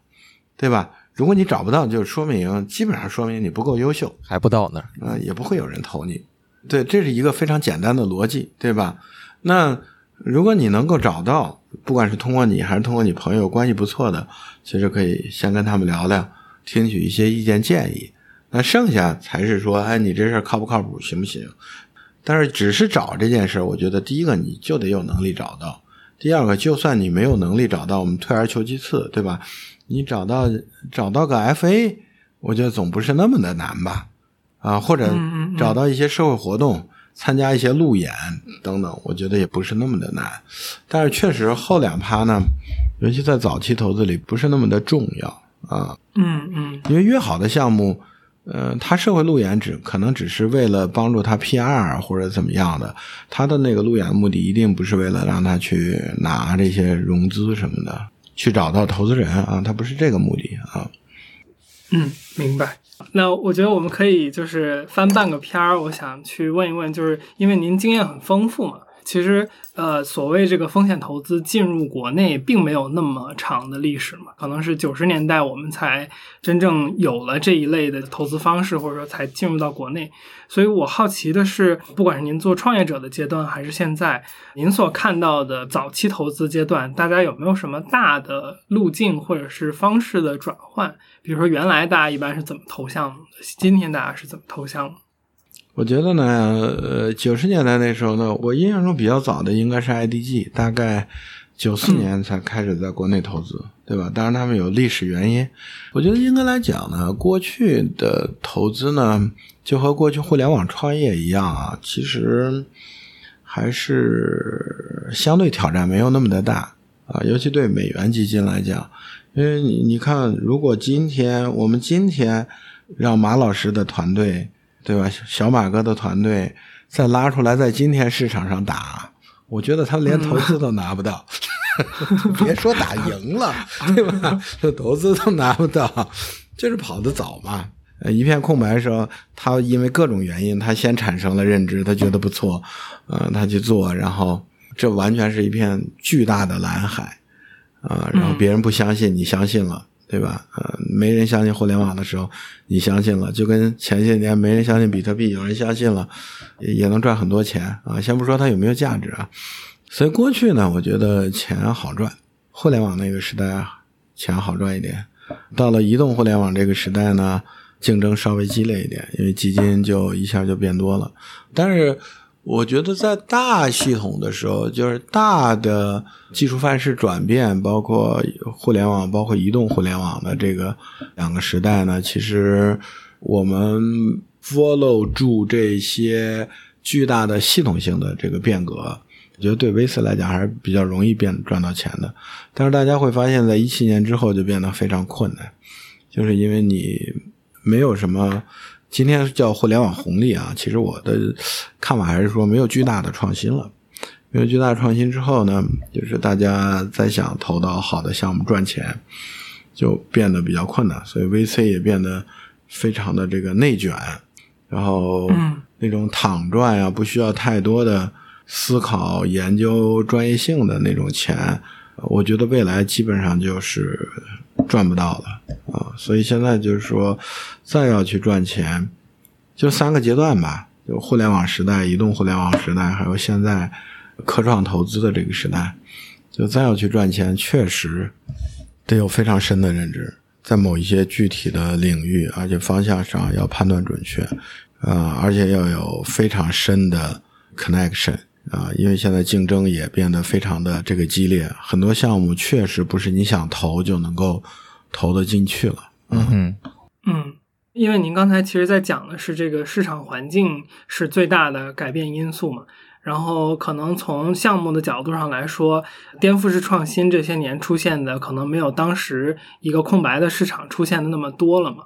对吧？如果你找不到，就说明基本上说明你不够优秀，还不到那儿啊，也不会有人投你。对，这是一个非常简单的逻辑，对吧？那如果你能够找到，不管是通过你还是通过你朋友关系不错的，其实可以先跟他们聊聊，听取一些意见建议。那剩下才是说，哎，你这事儿靠不靠谱，行不行？但是只是找这件事儿，我觉得第一个你就得有能力找到，第二个就算你没有能力找到，我们退而求其次，对吧？你找到找到个 FA，我觉得总不是那么的难吧？啊，或者找到一些社会活动，参加一些路演等等，我觉得也不是那么的难。但是确实后两趴呢，尤其在早期投资里不是那么的重要啊。嗯嗯，因为越好的项目，呃，他社会路演只可能只是为了帮助他 PR 或者怎么样的，他的那个路演目的一定不是为了让他去拿这些融资什么的，去找到投资人啊，他不是这个目的啊。嗯，明白。那我觉得我们可以就是翻半个片儿，我想去问一问，就是因为您经验很丰富嘛。其实，呃，所谓这个风险投资进入国内，并没有那么长的历史嘛，可能是九十年代我们才真正有了这一类的投资方式，或者说才进入到国内。所以我好奇的是，不管是您做创业者的阶段，还是现在您所看到的早期投资阶段，大家有没有什么大的路径或者是方式的转换？比如说，原来大家一般是怎么投项目的？今天大家是怎么投项目？我觉得呢，呃，九十年代那时候呢，我印象中比较早的应该是 IDG，大概九四年才开始在国内投资，对吧？当然他们有历史原因。我觉得应该来讲呢，过去的投资呢，就和过去互联网创业一样啊，其实还是相对挑战没有那么的大啊，尤其对美元基金来讲，因为你你看，如果今天我们今天让马老师的团队。对吧？小马哥的团队再拉出来，在今天市场上打，我觉得他连投资都拿不到，别说打赢了，对吧？投资都拿不到，就是跑得早嘛。一片空白的时候，他因为各种原因，他先产生了认知，他觉得不错，嗯，他去做，然后这完全是一片巨大的蓝海啊，然后别人不相信，你相信了。对吧？呃，没人相信互联网的时候，你相信了，就跟前些年没人相信比特币，有人相信了，也也能赚很多钱啊。先不说它有没有价值啊，所以过去呢，我觉得钱好赚，互联网那个时代钱好赚一点。到了移动互联网这个时代呢，竞争稍微激烈一点，因为基金就一下就变多了，但是。我觉得在大系统的时候，就是大的技术范式转变，包括互联网、包括移动互联网的这个两个时代呢，其实我们 follow 住这些巨大的系统性的这个变革，我觉得对 VC 来讲还是比较容易变赚到钱的。但是大家会发现，在一七年之后就变得非常困难，就是因为你没有什么。今天叫互联网红利啊，其实我的看法还是说没有巨大的创新了。没有巨大创新之后呢，就是大家在想投到好的项目赚钱，就变得比较困难。所以 VC 也变得非常的这个内卷，然后那种躺赚呀，不需要太多的思考、研究、专业性的那种钱，我觉得未来基本上就是赚不到了。啊，所以现在就是说，再要去赚钱，就三个阶段吧，就互联网时代、移动互联网时代，还有现在科创投资的这个时代，就再要去赚钱，确实得有非常深的认知，在某一些具体的领域，而且方向上要判断准确，啊，而且要有非常深的 connection 啊，因为现在竞争也变得非常的这个激烈，很多项目确实不是你想投就能够。投得进去了，嗯嗯，因为您刚才其实在讲的是这个市场环境是最大的改变因素嘛，然后可能从项目的角度上来说，颠覆式创新这些年出现的可能没有当时一个空白的市场出现的那么多了嘛。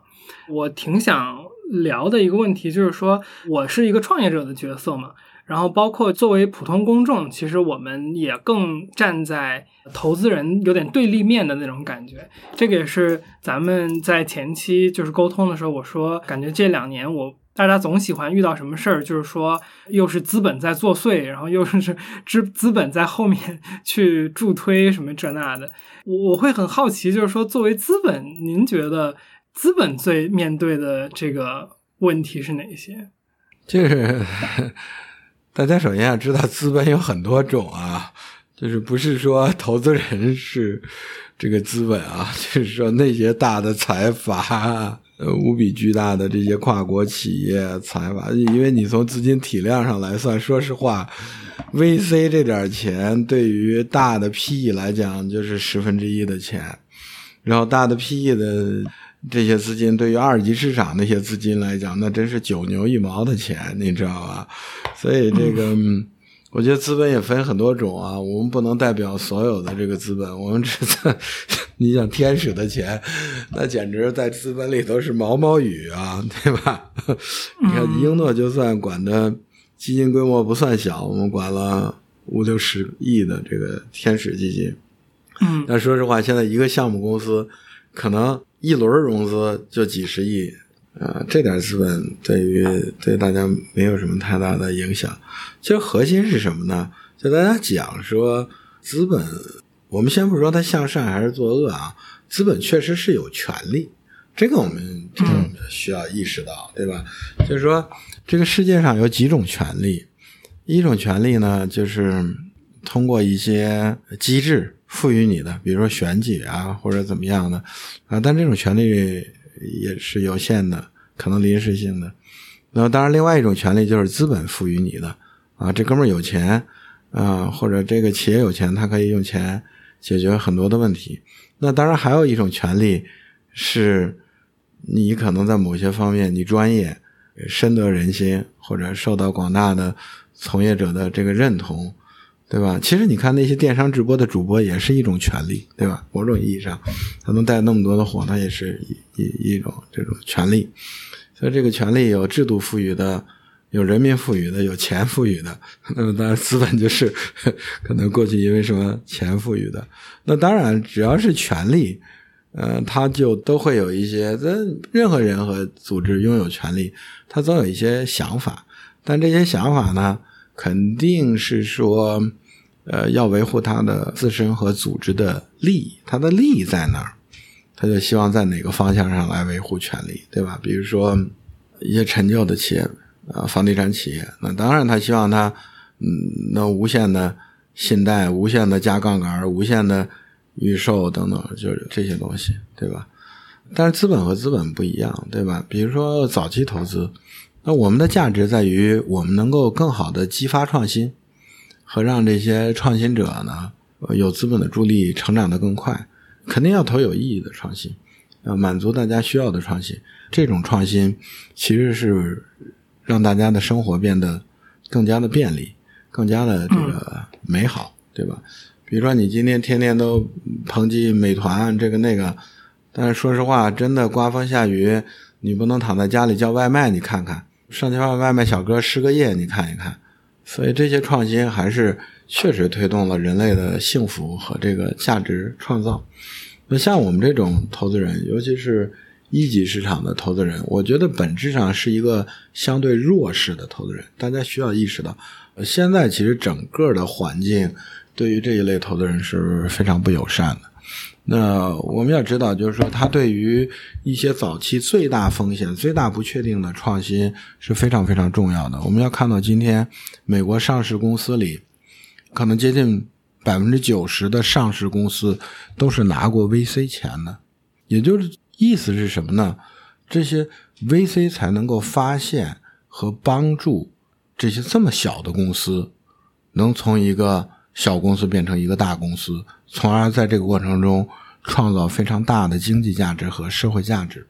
我挺想聊的一个问题就是说，我是一个创业者的角色嘛。然后，包括作为普通公众，其实我们也更站在投资人有点对立面的那种感觉。这个也是咱们在前期就是沟通的时候，我说感觉这两年我大家总喜欢遇到什么事儿，就是说又是资本在作祟，然后又是 资资本在后面 去助推什么这那的。我我会很好奇，就是说作为资本，您觉得资本最面对的这个问题是哪些？就是。大家首先要知道，资本有很多种啊，就是不是说投资人是这个资本啊，就是说那些大的财阀，呃，无比巨大的这些跨国企业财阀，因为你从资金体量上来算，说实话，VC 这点钱对于大的 PE 来讲就是十分之一的钱，然后大的 PE 的。这些资金对于二级市场那些资金来讲，那真是九牛一毛的钱，你知道吧？所以这个，我觉得资本也分很多种啊。我们不能代表所有的这个资本，我们只在 你想天使的钱，那简直在资本里头是毛毛雨啊，对吧？你看英诺就算管的基金规模不算小，我们管了五六十亿的这个天使基金。嗯，但说实话，现在一个项目公司可能一轮融资就几十亿。啊，这点资本对于对大家没有什么太大的影响。其实核心是什么呢？就大家讲说，资本，我们先不说它向善还是作恶啊，资本确实是有权利，这个我们这种需要意识到，对吧？就是说，这个世界上有几种权利，一种权利呢，就是通过一些机制赋予你的，比如说选举啊，或者怎么样的啊，但这种权利。也是有限的，可能临时性的。那当然，另外一种权利就是资本赋予你的啊，这哥们儿有钱啊，或者这个企业有钱，他可以用钱解决很多的问题。那当然，还有一种权利是，你可能在某些方面你专业深得人心，或者受到广大的从业者的这个认同。对吧？其实你看那些电商直播的主播也是一种权利，对吧？某种意义上，他能带那么多的货，他也是一一一种这种权利。所以这个权利有制度赋予的，有人民赋予的，有钱赋予的。那么当然资本就是 可能过去因为什么钱赋予的。那当然只要是权利，呃，他就都会有一些。这任何人和组织拥有权利，他总有一些想法，但这些想法呢？肯定是说，呃，要维护他的自身和组织的利益，他的利益在哪儿，他就希望在哪个方向上来维护权利，对吧？比如说一些陈旧的企业啊，房地产企业，那当然他希望他嗯能无限的信贷、无限的加杠杆、无限的预售等等，就是这些东西，对吧？但是资本和资本不一样，对吧？比如说早期投资。那我们的价值在于，我们能够更好的激发创新，和让这些创新者呢，有资本的助力，成长的更快。肯定要投有意义的创新，要满足大家需要的创新。这种创新其实是让大家的生活变得更加的便利，更加的这个美好，对吧？比如说你今天天天都抨击美团这个那个，但是说实话，真的刮风下雨，你不能躺在家里叫外卖，你看看。上千万外卖小哥失个业，你看一看，所以这些创新还是确实推动了人类的幸福和这个价值创造。那像我们这种投资人，尤其是一级市场的投资人，我觉得本质上是一个相对弱势的投资人。大家需要意识到，现在其实整个的环境对于这一类投资人是非常不友善的。那我们要知道，就是说，它对于一些早期最大风险、最大不确定的创新是非常非常重要的。我们要看到，今天美国上市公司里，可能接近百分之九十的上市公司都是拿过 VC 钱的，也就是意思是什么呢？这些 VC 才能够发现和帮助这些这么小的公司，能从一个。小公司变成一个大公司，从而在这个过程中创造非常大的经济价值和社会价值，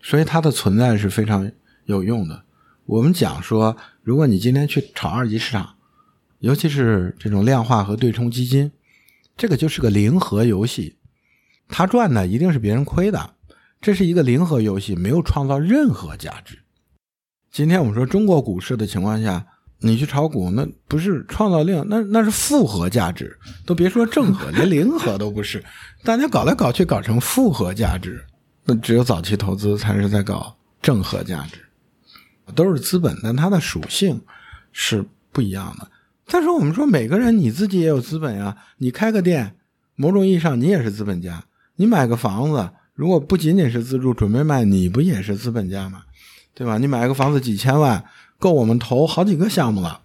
所以它的存在是非常有用的。我们讲说，如果你今天去炒二级市场，尤其是这种量化和对冲基金，这个就是个零和游戏，他赚的一定是别人亏的，这是一个零和游戏，没有创造任何价值。今天我们说中国股市的情况下。你去炒股，那不是创造量，那那是复合价值，都别说正和，连零和都不是。大家搞来搞去搞成复合价值，那只有早期投资才是在搞正和价值，都是资本，但它的属性是不一样的。再说，我们说每个人你自己也有资本呀，你开个店，某种意义上你也是资本家；你买个房子，如果不仅仅是自住，准备卖，你不也是资本家吗？对吧？你买个房子几千万。够我们投好几个项目了，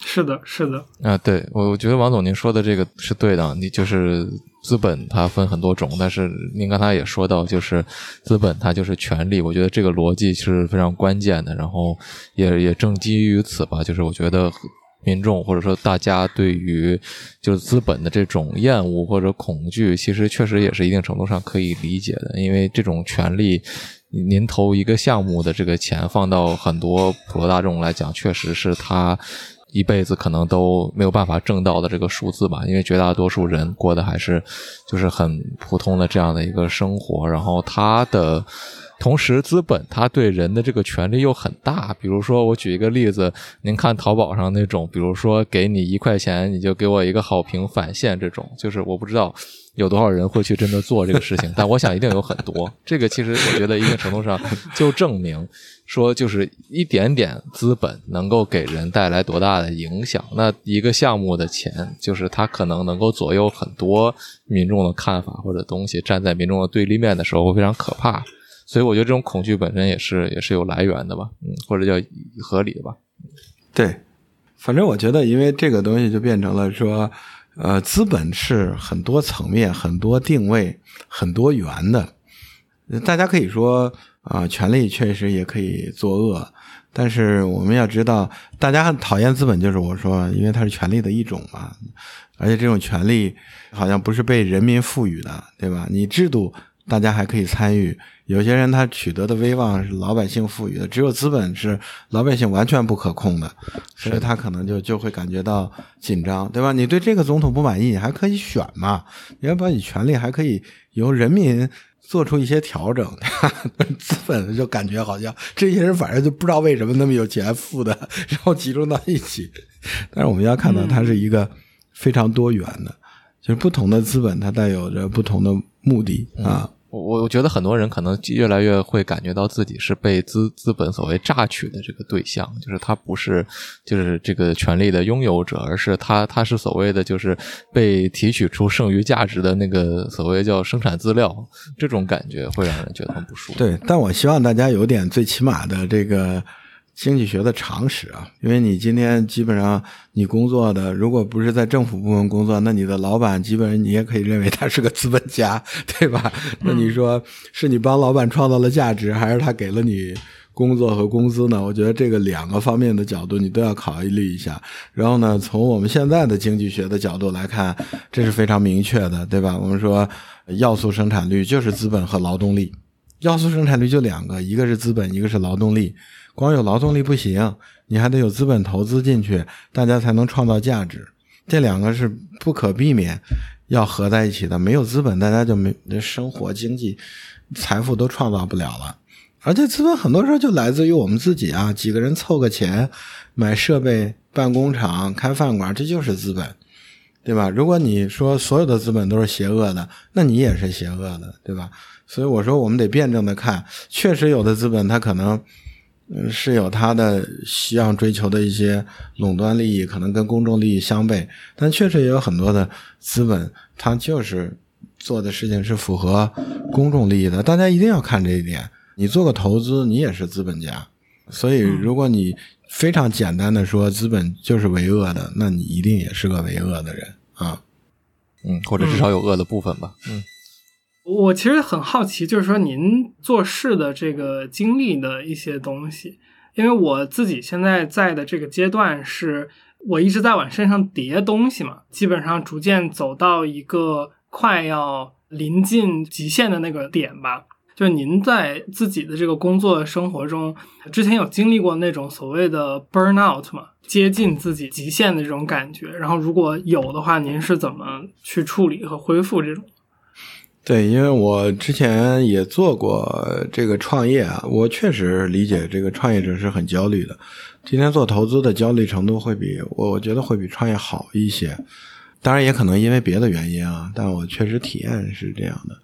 是的，是的啊，对我我觉得王总您说的这个是对的，你就是资本它分很多种，但是您刚才也说到，就是资本它就是权利，我觉得这个逻辑是非常关键的，然后也也正基于此吧，就是我觉得民众或者说大家对于就是资本的这种厌恶或者恐惧，其实确实也是一定程度上可以理解的，因为这种权利。您投一个项目的这个钱放到很多普罗大众来讲，确实是他一辈子可能都没有办法挣到的这个数字吧，因为绝大多数人过的还是就是很普通的这样的一个生活，然后他的。同时，资本它对人的这个权利又很大。比如说，我举一个例子，您看淘宝上那种，比如说给你一块钱，你就给我一个好评返现，这种就是我不知道有多少人会去真的做这个事情，但我想一定有很多。这个其实我觉得一定程度上就证明说，就是一点点资本能够给人带来多大的影响。那一个项目的钱，就是它可能能够左右很多民众的看法或者东西，站在民众的对立面的时候会非常可怕。所以我觉得这种恐惧本身也是也是有来源的吧，嗯，或者叫合理的吧。对，反正我觉得，因为这个东西就变成了说，呃，资本是很多层面、很多定位、很多元的。大家可以说啊，权力确实也可以作恶，但是我们要知道，大家很讨厌资本，就是我说，因为它是权力的一种嘛，而且这种权力好像不是被人民赋予的，对吧？你制度。大家还可以参与，有些人他取得的威望是老百姓赋予的，只有资本是老百姓完全不可控的，所以他可能就就会感觉到紧张，对吧？你对这个总统不满意，你还可以选嘛？你要把你权力还可以由人民做出一些调整，资本就感觉好像这些人反正就不知道为什么那么有钱富的，然后集中到一起。但是我们要看到它是一个非常多元的，就是不同的资本它带有着不同的目的啊。我我觉得很多人可能越来越会感觉到自己是被资资本所谓榨取的这个对象，就是他不是就是这个权利的拥有者，而是他他是所谓的就是被提取出剩余价值的那个所谓叫生产资料，这种感觉会让人觉得很不舒服。对，但我希望大家有点最起码的这个。经济学的常识啊，因为你今天基本上你工作的，如果不是在政府部门工作，那你的老板基本上你也可以认为他是个资本家，对吧？那你说是你帮老板创造了价值，还是他给了你工作和工资呢？我觉得这个两个方面的角度你都要考虑一下。然后呢，从我们现在的经济学的角度来看，这是非常明确的，对吧？我们说要素生产率就是资本和劳动力，要素生产率就两个，一个是资本，一个是劳动力。光有劳动力不行，你还得有资本投资进去，大家才能创造价值。这两个是不可避免要合在一起的。没有资本，大家就没生活、经济、财富都创造不了了。而且资本很多时候就来自于我们自己啊，几个人凑个钱买设备、办工厂、开饭馆，这就是资本，对吧？如果你说所有的资本都是邪恶的，那你也是邪恶的，对吧？所以我说我们得辩证的看，确实有的资本它可能。嗯，是有他的希望追求的一些垄断利益，可能跟公众利益相悖，但确实也有很多的资本，它就是做的事情是符合公众利益的。大家一定要看这一点。你做个投资，你也是资本家，所以如果你非常简单的说资本就是为恶的，那你一定也是个为恶的人啊。嗯，或者至少有恶的部分吧。嗯。我其实很好奇，就是说您做事的这个经历的一些东西，因为我自己现在在的这个阶段是，我一直在往身上叠东西嘛，基本上逐渐走到一个快要临近极限的那个点吧。就是您在自己的这个工作生活中，之前有经历过那种所谓的 burnout 吗？接近自己极限的这种感觉，然后如果有的话，您是怎么去处理和恢复这种？对，因为我之前也做过这个创业啊，我确实理解这个创业者是很焦虑的。今天做投资的焦虑程度会比我，我觉得会比创业好一些。当然也可能因为别的原因啊，但我确实体验是这样的。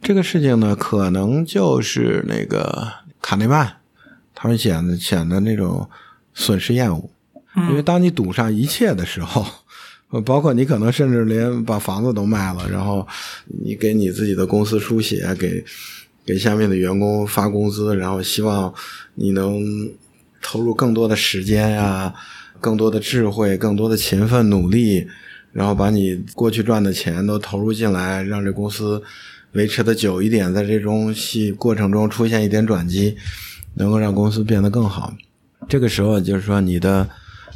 这个事情呢，可能就是那个卡内曼，他们显得显得那种损失厌恶，因为当你赌上一切的时候。包括你可能甚至连把房子都卖了，然后你给你自己的公司书写，给给下面的员工发工资，然后希望你能投入更多的时间呀，更多的智慧，更多的勤奋努力，然后把你过去赚的钱都投入进来，让这公司维持的久一点，在这中戏过程中出现一点转机，能够让公司变得更好。这个时候就是说你的。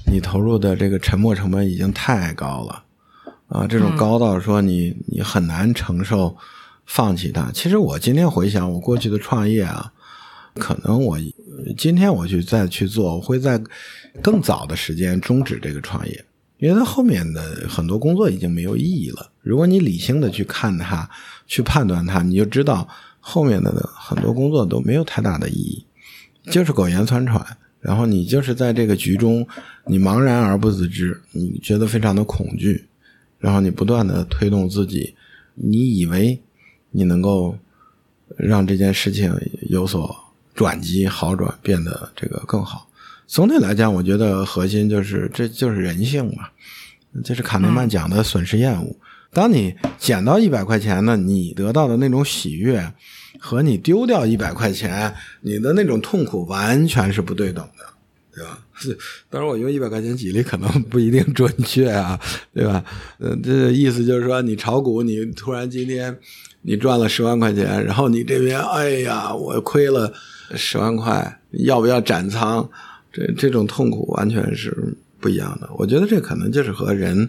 你投入的这个沉没成本已经太高了，啊，这种高到说你你很难承受放弃它。其实我今天回想我过去的创业啊，可能我今天我去再去做，我会在更早的时间终止这个创业，因为它后面的很多工作已经没有意义了。如果你理性的去看它，去判断它，你就知道后面的很多工作都没有太大的意义，就是苟延残喘。然后你就是在这个局中，你茫然而不自知，你觉得非常的恐惧，然后你不断的推动自己，你以为你能够让这件事情有所转机、好转，变得这个更好。总体来讲，我觉得核心就是这就是人性嘛，这是卡内曼讲的损失厌恶。当你捡到一百块钱呢，你得到的那种喜悦。和你丢掉一百块钱，你的那种痛苦完全是不对等的，对吧？当然我用一百块钱举例可能不一定准确啊，对吧？呃，这意思就是说，你炒股，你突然今天你赚了十万块钱，然后你这边哎呀，我亏了十万块，要不要斩仓？这这种痛苦完全是不一样的。我觉得这可能就是和人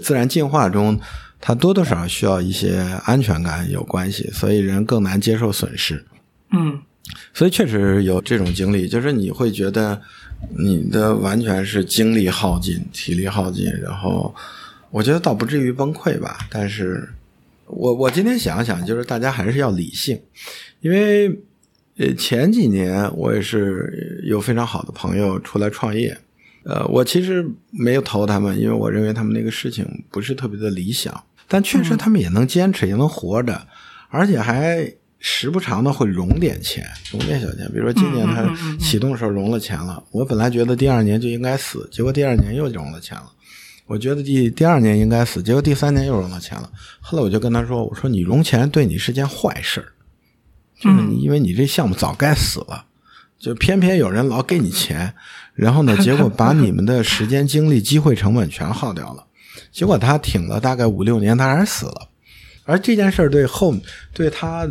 自然进化中。它多多少少需要一些安全感有关系，所以人更难接受损失。嗯，所以确实有这种经历，就是你会觉得你的完全是精力耗尽、体力耗尽，然后我觉得倒不至于崩溃吧。但是我我今天想想，就是大家还是要理性，因为呃前几年我也是有非常好的朋友出来创业。呃，我其实没有投他们，因为我认为他们那个事情不是特别的理想。但确实他们也能坚持，也能活着，而且还时不常的会融点钱，融点小钱。比如说今年他启动的时候融了钱了，我本来觉得第二年就应该死，结果第二年又融了钱了。我觉得第第二年应该死，结果第三年又融了钱了。后来我就跟他说：“我说你融钱对你是件坏事儿，就是你因为你这项目早该死了，就偏偏有人老给你钱。”然后呢？结果把你们的时间、精力、机会成本全耗掉了。结果他挺了大概五六年，他还是死了。而这件事儿对后对他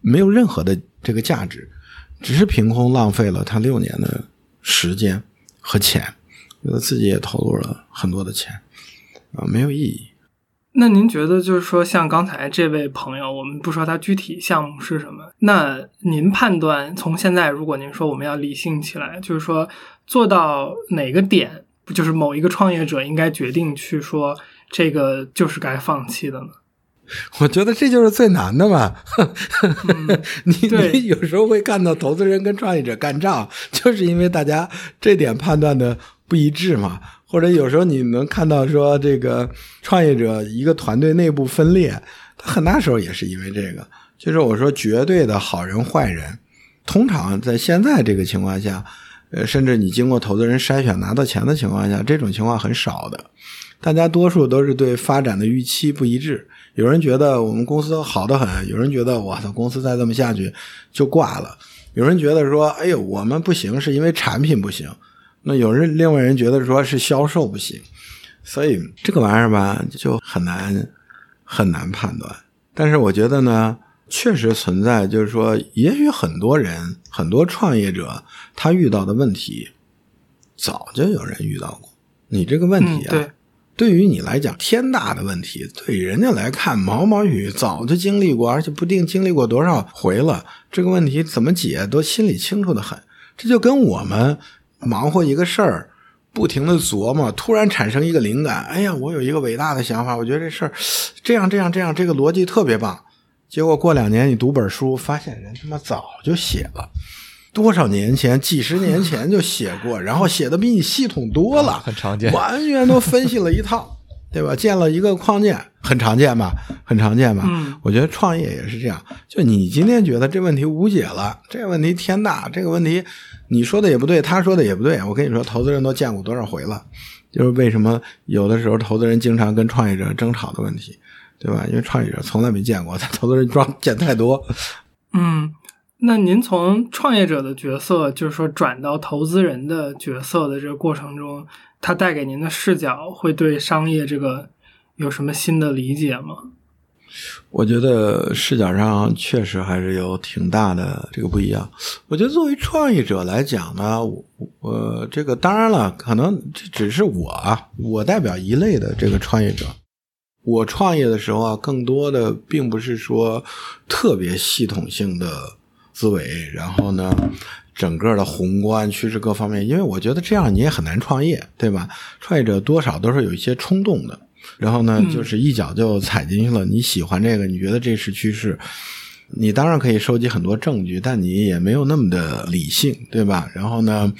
没有任何的这个价值，只是凭空浪费了他六年的时间和钱，他自己也投入了很多的钱啊，没有意义。那您觉得，就是说，像刚才这位朋友，我们不说他具体项目是什么，那您判断从现在，如果您说我们要理性起来，就是说做到哪个点，就是某一个创业者应该决定去说这个就是该放弃的呢？我觉得这就是最难的嘛。你你有时候会看到投资人跟创业者干仗，就是因为大家这点判断的不一致嘛。或者有时候你能看到说这个创业者一个团队内部分裂，他很大时候也是因为这个。就是我说绝对的好人坏人，通常在现在这个情况下，呃，甚至你经过投资人筛选拿到钱的情况下，这种情况很少的。大家多数都是对发展的预期不一致。有人觉得我们公司好的很，有人觉得我操公司再这么下去就挂了。有人觉得说，哎呦我们不行是因为产品不行。那有人，另外人觉得说是销售不行，所以这个玩意儿吧就很难很难判断。但是我觉得呢，确实存在，就是说，也许很多人很多创业者他遇到的问题，早就有人遇到过。你这个问题啊，对，对于你来讲天大的问题，对人家来看毛毛雨，早就经历过，而且不定经历过多少回了。这个问题怎么解都心里清楚的很。这就跟我们。忙活一个事儿，不停的琢磨，突然产生一个灵感，哎呀，我有一个伟大的想法，我觉得这事儿这样这样这样，这个逻辑特别棒。结果过两年你读本书，发现人他妈早就写了，多少年前，几十年前就写过，然后写的比你系统多了，很常见，完全都分析了一套。对吧？建了一个框架，很常见吧？很常见吧？嗯，我觉得创业也是这样。就你今天觉得这问题无解了，这个问题天大，这个问题你说的也不对，他说的也不对。我跟你说，投资人都见过多少回了？就是为什么有的时候投资人经常跟创业者争吵的问题，对吧？因为创业者从来没见过，在 投资人装见太多。嗯，那您从创业者的角色，就是说转到投资人的角色的这个过程中。他带给您的视角会对商业这个有什么新的理解吗？我觉得视角上确实还是有挺大的这个不一样。我觉得作为创业者来讲呢，我这个当然了，可能这只是我啊，我代表一类的这个创业者。我创业的时候啊，更多的并不是说特别系统性的思维，然后呢，整个的宏观趋势各方面，因为我觉得这样你也很难创业，对吧？创业者多少都是有一些冲动的，然后呢，就是一脚就踩进去了。你喜欢这个，你觉得这是趋势，你当然可以收集很多证据，但你也没有那么的理性，对吧？然后呢，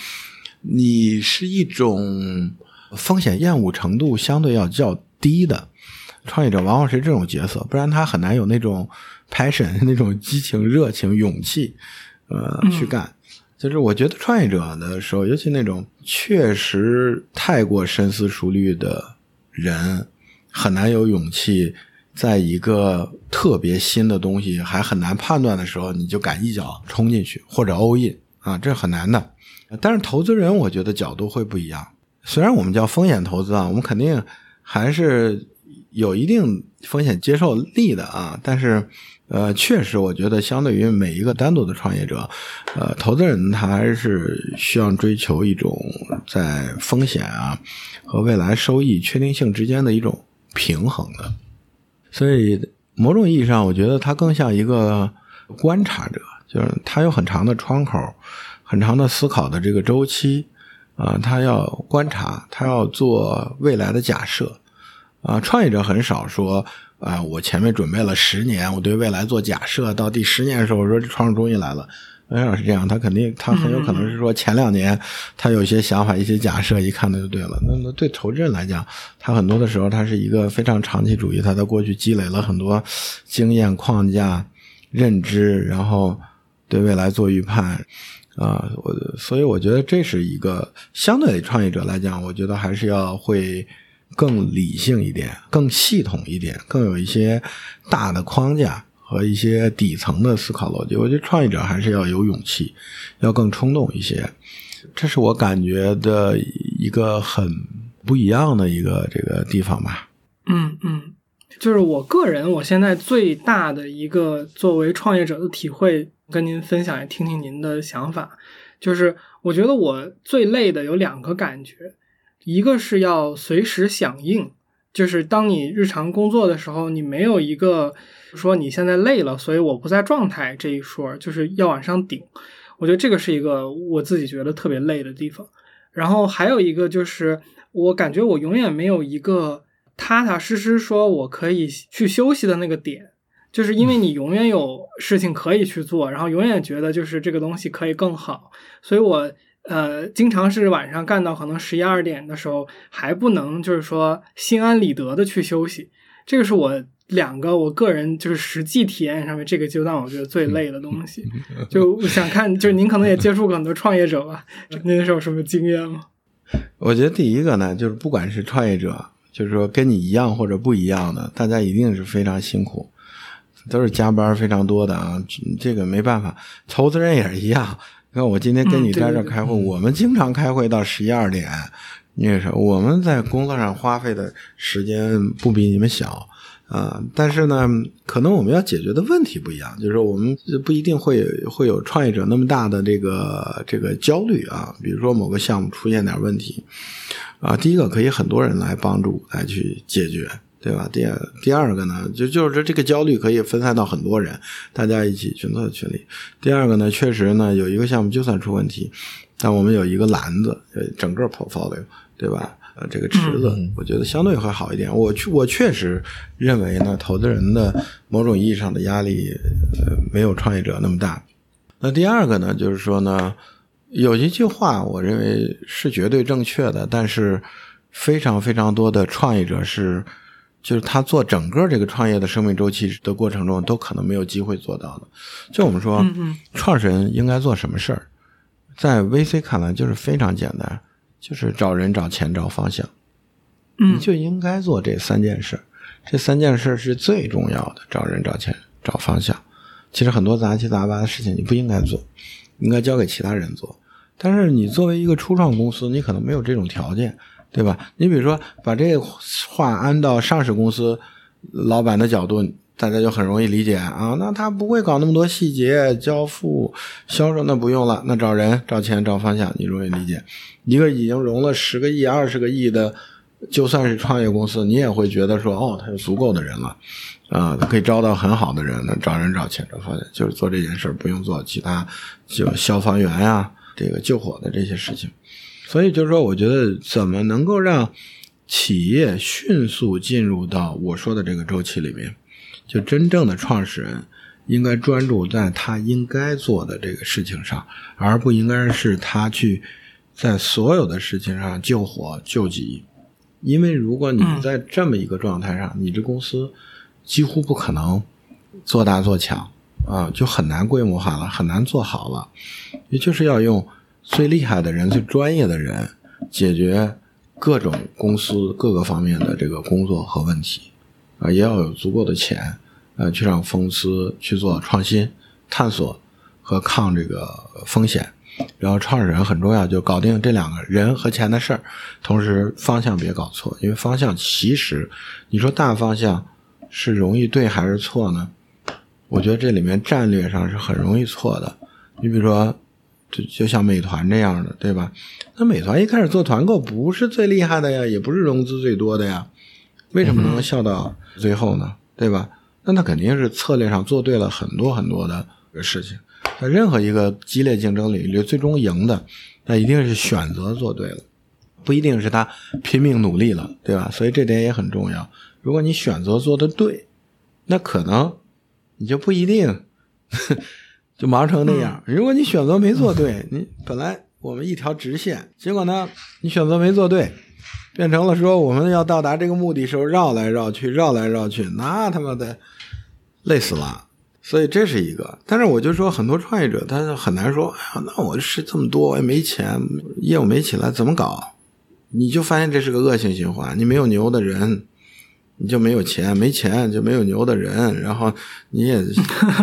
你是一种风险厌恶程度相对要较低的创业者，往往是这种角色，不然他很难有那种 passion、那种激情、热情、勇气，呃，去干。就是我觉得创业者的时候，尤其那种确实太过深思熟虑的人，很难有勇气，在一个特别新的东西还很难判断的时候，你就敢一脚冲进去或者 all in 啊，这很难的。但是投资人，我觉得角度会不一样。虽然我们叫风险投资啊，我们肯定还是有一定风险接受力的啊，但是。呃，确实，我觉得相对于每一个单独的创业者，呃，投资人他还是需要追求一种在风险啊和未来收益确定性之间的一种平衡的。所以，某种意义上，我觉得他更像一个观察者，就是他有很长的窗口，很长的思考的这个周期啊，他要观察，他要做未来的假设啊。创业者很少说。啊，我前面准备了十年，我对未来做假设，到第十年的时候，我说这创始终于来了。很少是这样，他肯定，他很有可能是说前两年他有一些想法、一些假设，一看那就对了。那那对投资人来讲，他很多的时候他是一个非常长期主义，他在过去积累了很多经验框架、认知，然后对未来做预判啊。我所以我觉得这是一个相对创业者来讲，我觉得还是要会。更理性一点，更系统一点，更有一些大的框架和一些底层的思考逻辑。我觉得创业者还是要有勇气，要更冲动一些。这是我感觉的一个很不一样的一个这个地方吧。嗯嗯，就是我个人我现在最大的一个作为创业者的体会，跟您分享，也听听您的想法。就是我觉得我最累的有两个感觉。一个是要随时响应，就是当你日常工作的时候，你没有一个说你现在累了，所以我不在状态这一说，就是要往上顶。我觉得这个是一个我自己觉得特别累的地方。然后还有一个就是，我感觉我永远没有一个踏踏实实说我可以去休息的那个点，就是因为你永远有事情可以去做，然后永远觉得就是这个东西可以更好，所以我。呃，经常是晚上干到可能十一二点的时候，还不能就是说心安理得的去休息。这个是我两个我个人就是实际体验上面这个阶段我觉得最累的东西。就想看，就是您可能也接触过很多创业者吧？您是有什么经验吗？我觉得第一个呢，就是不管是创业者，就是说跟你一样或者不一样的，大家一定是非常辛苦，都是加班非常多的啊。这个没办法，投资人也是一样。那我今天跟你在这开会，我们经常开会到十一二点。你也是，我们在工作上花费的时间不比你们小啊。但是呢，可能我们要解决的问题不一样，就是说我们不一定会会有创业者那么大的这个这个焦虑啊。比如说某个项目出现点问题啊，第一个可以很多人来帮助来去解决。对吧？第二第二个呢，就就是这个焦虑可以分散到很多人，大家一起群策群力。第二个呢，确实呢，有一个项目就算出问题，但我们有一个篮子，呃，整个 portfolio，对吧？呃，这个池子，我觉得相对会好一点。我确我确实认为呢，投资人的某种意义上的压力，呃，没有创业者那么大。那第二个呢，就是说呢，有一句话，我认为是绝对正确的，但是非常非常多的创业者是。就是他做整个这个创业的生命周期的过程中，都可能没有机会做到的。就我们说，创始人应该做什么事儿，在 VC 看来就是非常简单，就是找人、找钱、找方向。你就应该做这三件事，这三件事是最重要的：找人、找钱、找方向。其实很多杂七杂八的事情你不应该做，应该交给其他人做。但是你作为一个初创公司，你可能没有这种条件。对吧？你比如说，把这话安到上市公司老板的角度，大家就很容易理解啊。那他不会搞那么多细节，交付、销售那不用了，那找人、找钱、找方向，你容易理解。一个已经融了十个亿、二十个亿的，就算是创业公司，你也会觉得说，哦，他有足够的人了，啊，可以招到很好的人，那找人找钱找方向就是做这件事，不用做其他就消防员呀、这个救火的这些事情。所以就是说，我觉得怎么能够让企业迅速进入到我说的这个周期里面，就真正的创始人应该专注在他应该做的这个事情上，而不应该是他去在所有的事情上救火救急。因为如果你在这么一个状态上，你这公司几乎不可能做大做强啊，就很难规模化了，很难做好了。也就是要用最厉害的人、最专业的人解决各种公司各个方面的这个工作和问题啊，也要有足够的钱，呃，去让公司去做创新、探索和抗这个风险。然后创始人很重要，就搞定这两个人和钱的事儿，同时方向别搞错，因为方向其实你说大方向是容易对还是错呢？我觉得这里面战略上是很容易错的。你比如说，就就像美团这样的，对吧？那美团一开始做团购不是最厉害的呀，也不是融资最多的呀，为什么能笑到最后呢？对吧？那他肯定是策略上做对了很多很多的事情。在任何一个激烈竞争领域，最终赢的，那一定是选择做对了，不一定是他拼命努力了，对吧？所以这点也很重要。如果你选择做的对，那可能你就不一定就忙成那样。如果你选择没做对，你本来我们一条直线，结果呢，你选择没做对，变成了说我们要到达这个目的时候绕来绕去，绕来绕去，那他妈的累死了。所以这是一个，但是我就说很多创业者他很难说，哎呀，那我是这么多，我也没钱，业务没起来，怎么搞？你就发现这是个恶性循环，你没有牛的人，你就没有钱，没钱就没有牛的人，然后你也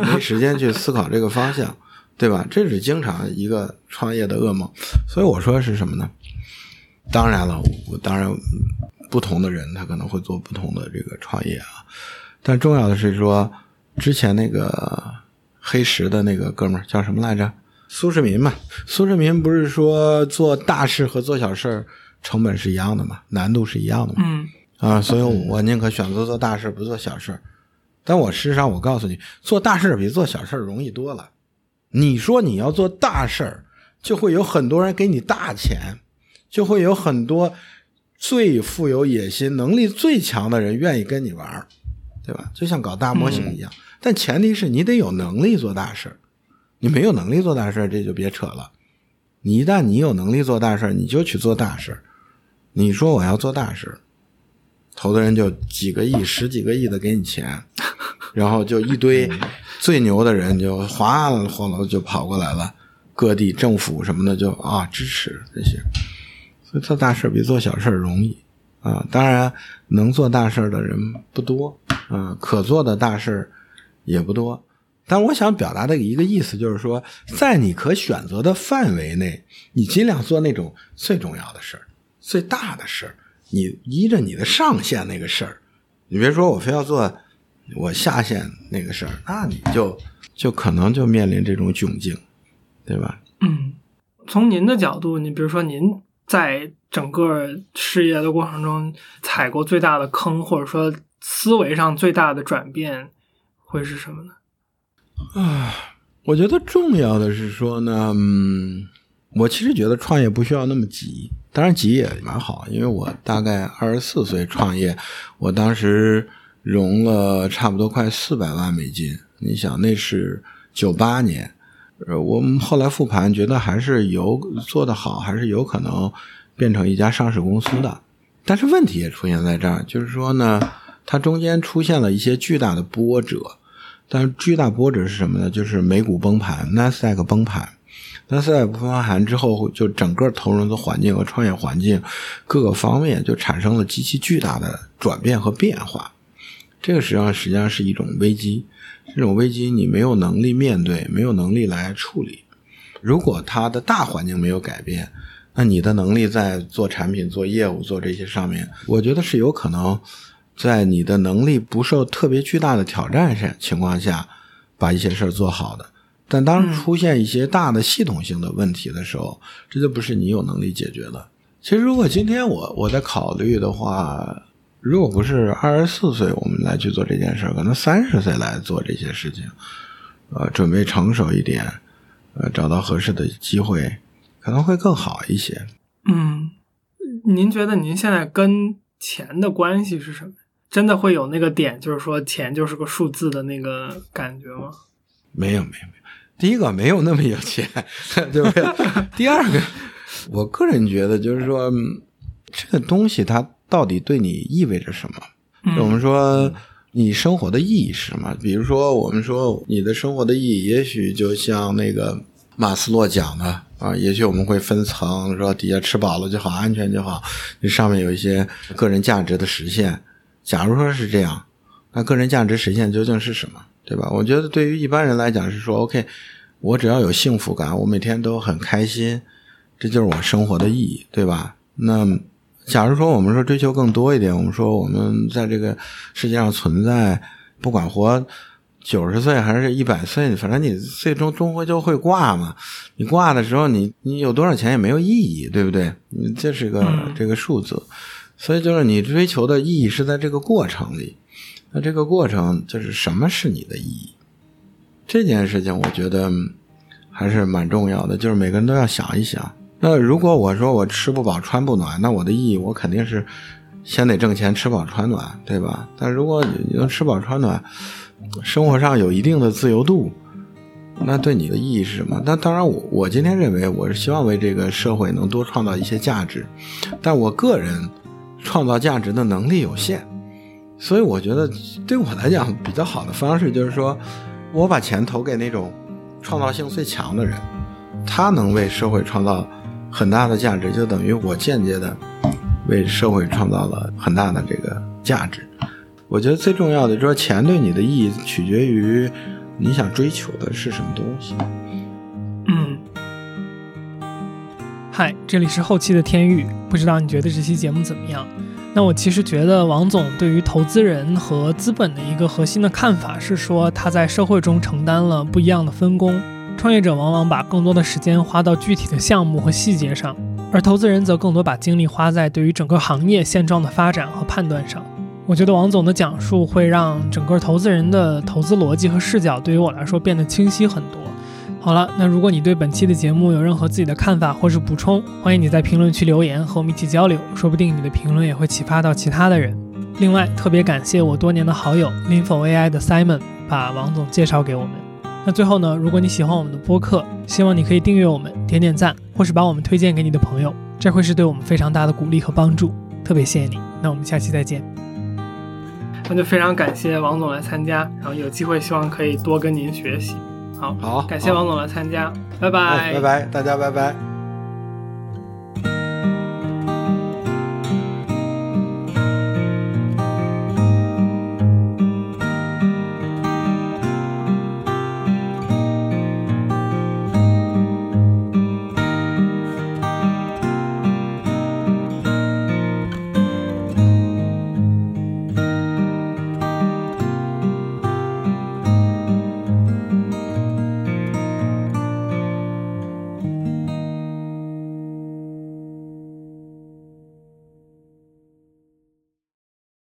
没时间去思考这个方向，对吧？这是经常一个创业的噩梦。所以我说是什么呢？当然了，我当然不同的人他可能会做不同的这个创业啊，但重要的是说。之前那个黑石的那个哥们儿叫什么来着？苏世民嘛。苏世民不是说做大事和做小事成本是一样的嘛，难度是一样的嘛。嗯。啊，所以我宁可选择做大事不做小事但我事实上，我告诉你，做大事比做小事容易多了。你说你要做大事就会有很多人给你大钱，就会有很多最富有野心、能力最强的人愿意跟你玩对吧？就像搞大模型一样。但前提是你得有能力做大事你没有能力做大事这就别扯了。你一旦你有能力做大事你就去做大事你说我要做大事投资人就几个亿、十几个亿的给你钱，然后就一堆最牛的人就哗啦哗啦就跑过来了，各地政府什么的就啊支持这些，所以做大事比做小事容易啊。当然，能做大事的人不多啊，可做的大事也不多，但我想表达的一个意思就是说，在你可选择的范围内，你尽量做那种最重要的事儿、最大的事儿。你依着你的上限那个事儿，你别说我非要做我下限那个事儿，那你就就可能就面临这种窘境，对吧？嗯，从您的角度，你比如说您在整个事业的过程中踩过最大的坑，或者说思维上最大的转变。会是什么呢？啊，我觉得重要的是说呢，嗯，我其实觉得创业不需要那么急，当然急也蛮好，因为我大概二十四岁创业，我当时融了差不多快四百万美金。你想那是九八年，呃，我们后来复盘觉得还是有做的好，还是有可能变成一家上市公司的。但是问题也出现在这儿，就是说呢，它中间出现了一些巨大的波折。但是巨大波折是什么呢？就是美股崩盘，纳斯达克崩盘，纳斯达克崩盘之后，就整个投融资环境和创业环境各个方面就产生了极其巨大的转变和变化。这个实际上实际上是一种危机，这种危机你没有能力面对，没有能力来处理。如果它的大环境没有改变，那你的能力在做产品、做业务、做这些上面，我觉得是有可能。在你的能力不受特别巨大的挑战下情况下，把一些事儿做好的。但当出现一些大的系统性的问题的时候，这就不是你有能力解决的。其实，如果今天我我在考虑的话，如果不是二十四岁我们来去做这件事儿，可能三十岁来做这些事情，呃，准备成熟一点，呃，找到合适的机会，可能会更好一些。嗯，您觉得您现在跟钱的关系是什么？真的会有那个点，就是说钱就是个数字的那个感觉吗？没有，没有，没有。第一个没有那么有钱，对不对？第二个，我个人觉得就是说，这个东西它到底对你意味着什么？我们说你生活的意义是什么？比如说，我们说你的生活的意义，也许就像那个马斯洛讲的啊，也许我们会分层，说底下吃饱了就好，安全就好，你上面有一些个人价值的实现。假如说是这样，那个人价值实现究竟是什么？对吧？我觉得对于一般人来讲是说，OK，我只要有幸福感，我每天都很开心，这就是我生活的意义，对吧？那假如说我们说追求更多一点，我们说我们在这个世界上存在，不管活九十岁还是一百岁，反正你最终终归就会挂嘛。你挂的时候，你你有多少钱也没有意义，对不对？你这是个这个数字，所以就是你追求的意义是在这个过程里。那这个过程就是什么是你的意义？这件事情我觉得还是蛮重要的，就是每个人都要想一想。那如果我说我吃不饱穿不暖，那我的意义我肯定是先得挣钱吃饱穿暖，对吧？但如果你能吃饱穿暖，生活上有一定的自由度，那对你的意义是什么？那当然，我我今天认为我是希望为这个社会能多创造一些价值，但我个人创造价值的能力有限。所以我觉得，对我来讲比较好的方式就是说，我把钱投给那种创造性最强的人，他能为社会创造很大的价值，就等于我间接的为社会创造了很大的这个价值。我觉得最重要的就是，钱对你的意义取决于你想追求的是什么东西。嗯。嗨，这里是后期的天域，不知道你觉得这期节目怎么样？那我其实觉得王总对于投资人和资本的一个核心的看法是说，他在社会中承担了不一样的分工。创业者往往把更多的时间花到具体的项目和细节上，而投资人则更多把精力花在对于整个行业现状的发展和判断上。我觉得王总的讲述会让整个投资人的投资逻辑和视角对于我来说变得清晰很多。好了，那如果你对本期的节目有任何自己的看法或是补充，欢迎你在评论区留言和我们一起交流，说不定你的评论也会启发到其他的人。另外，特别感谢我多年的好友 Linfo AI 的 Simon 把王总介绍给我们。那最后呢，如果你喜欢我们的播客，希望你可以订阅我们、点点赞，或是把我们推荐给你的朋友，这会是对我们非常大的鼓励和帮助。特别谢谢你，那我们下期再见。那就非常感谢王总来参加，然后有机会希望可以多跟您学习。好，好，感谢王总来参加，拜拜，拜拜，大家拜拜。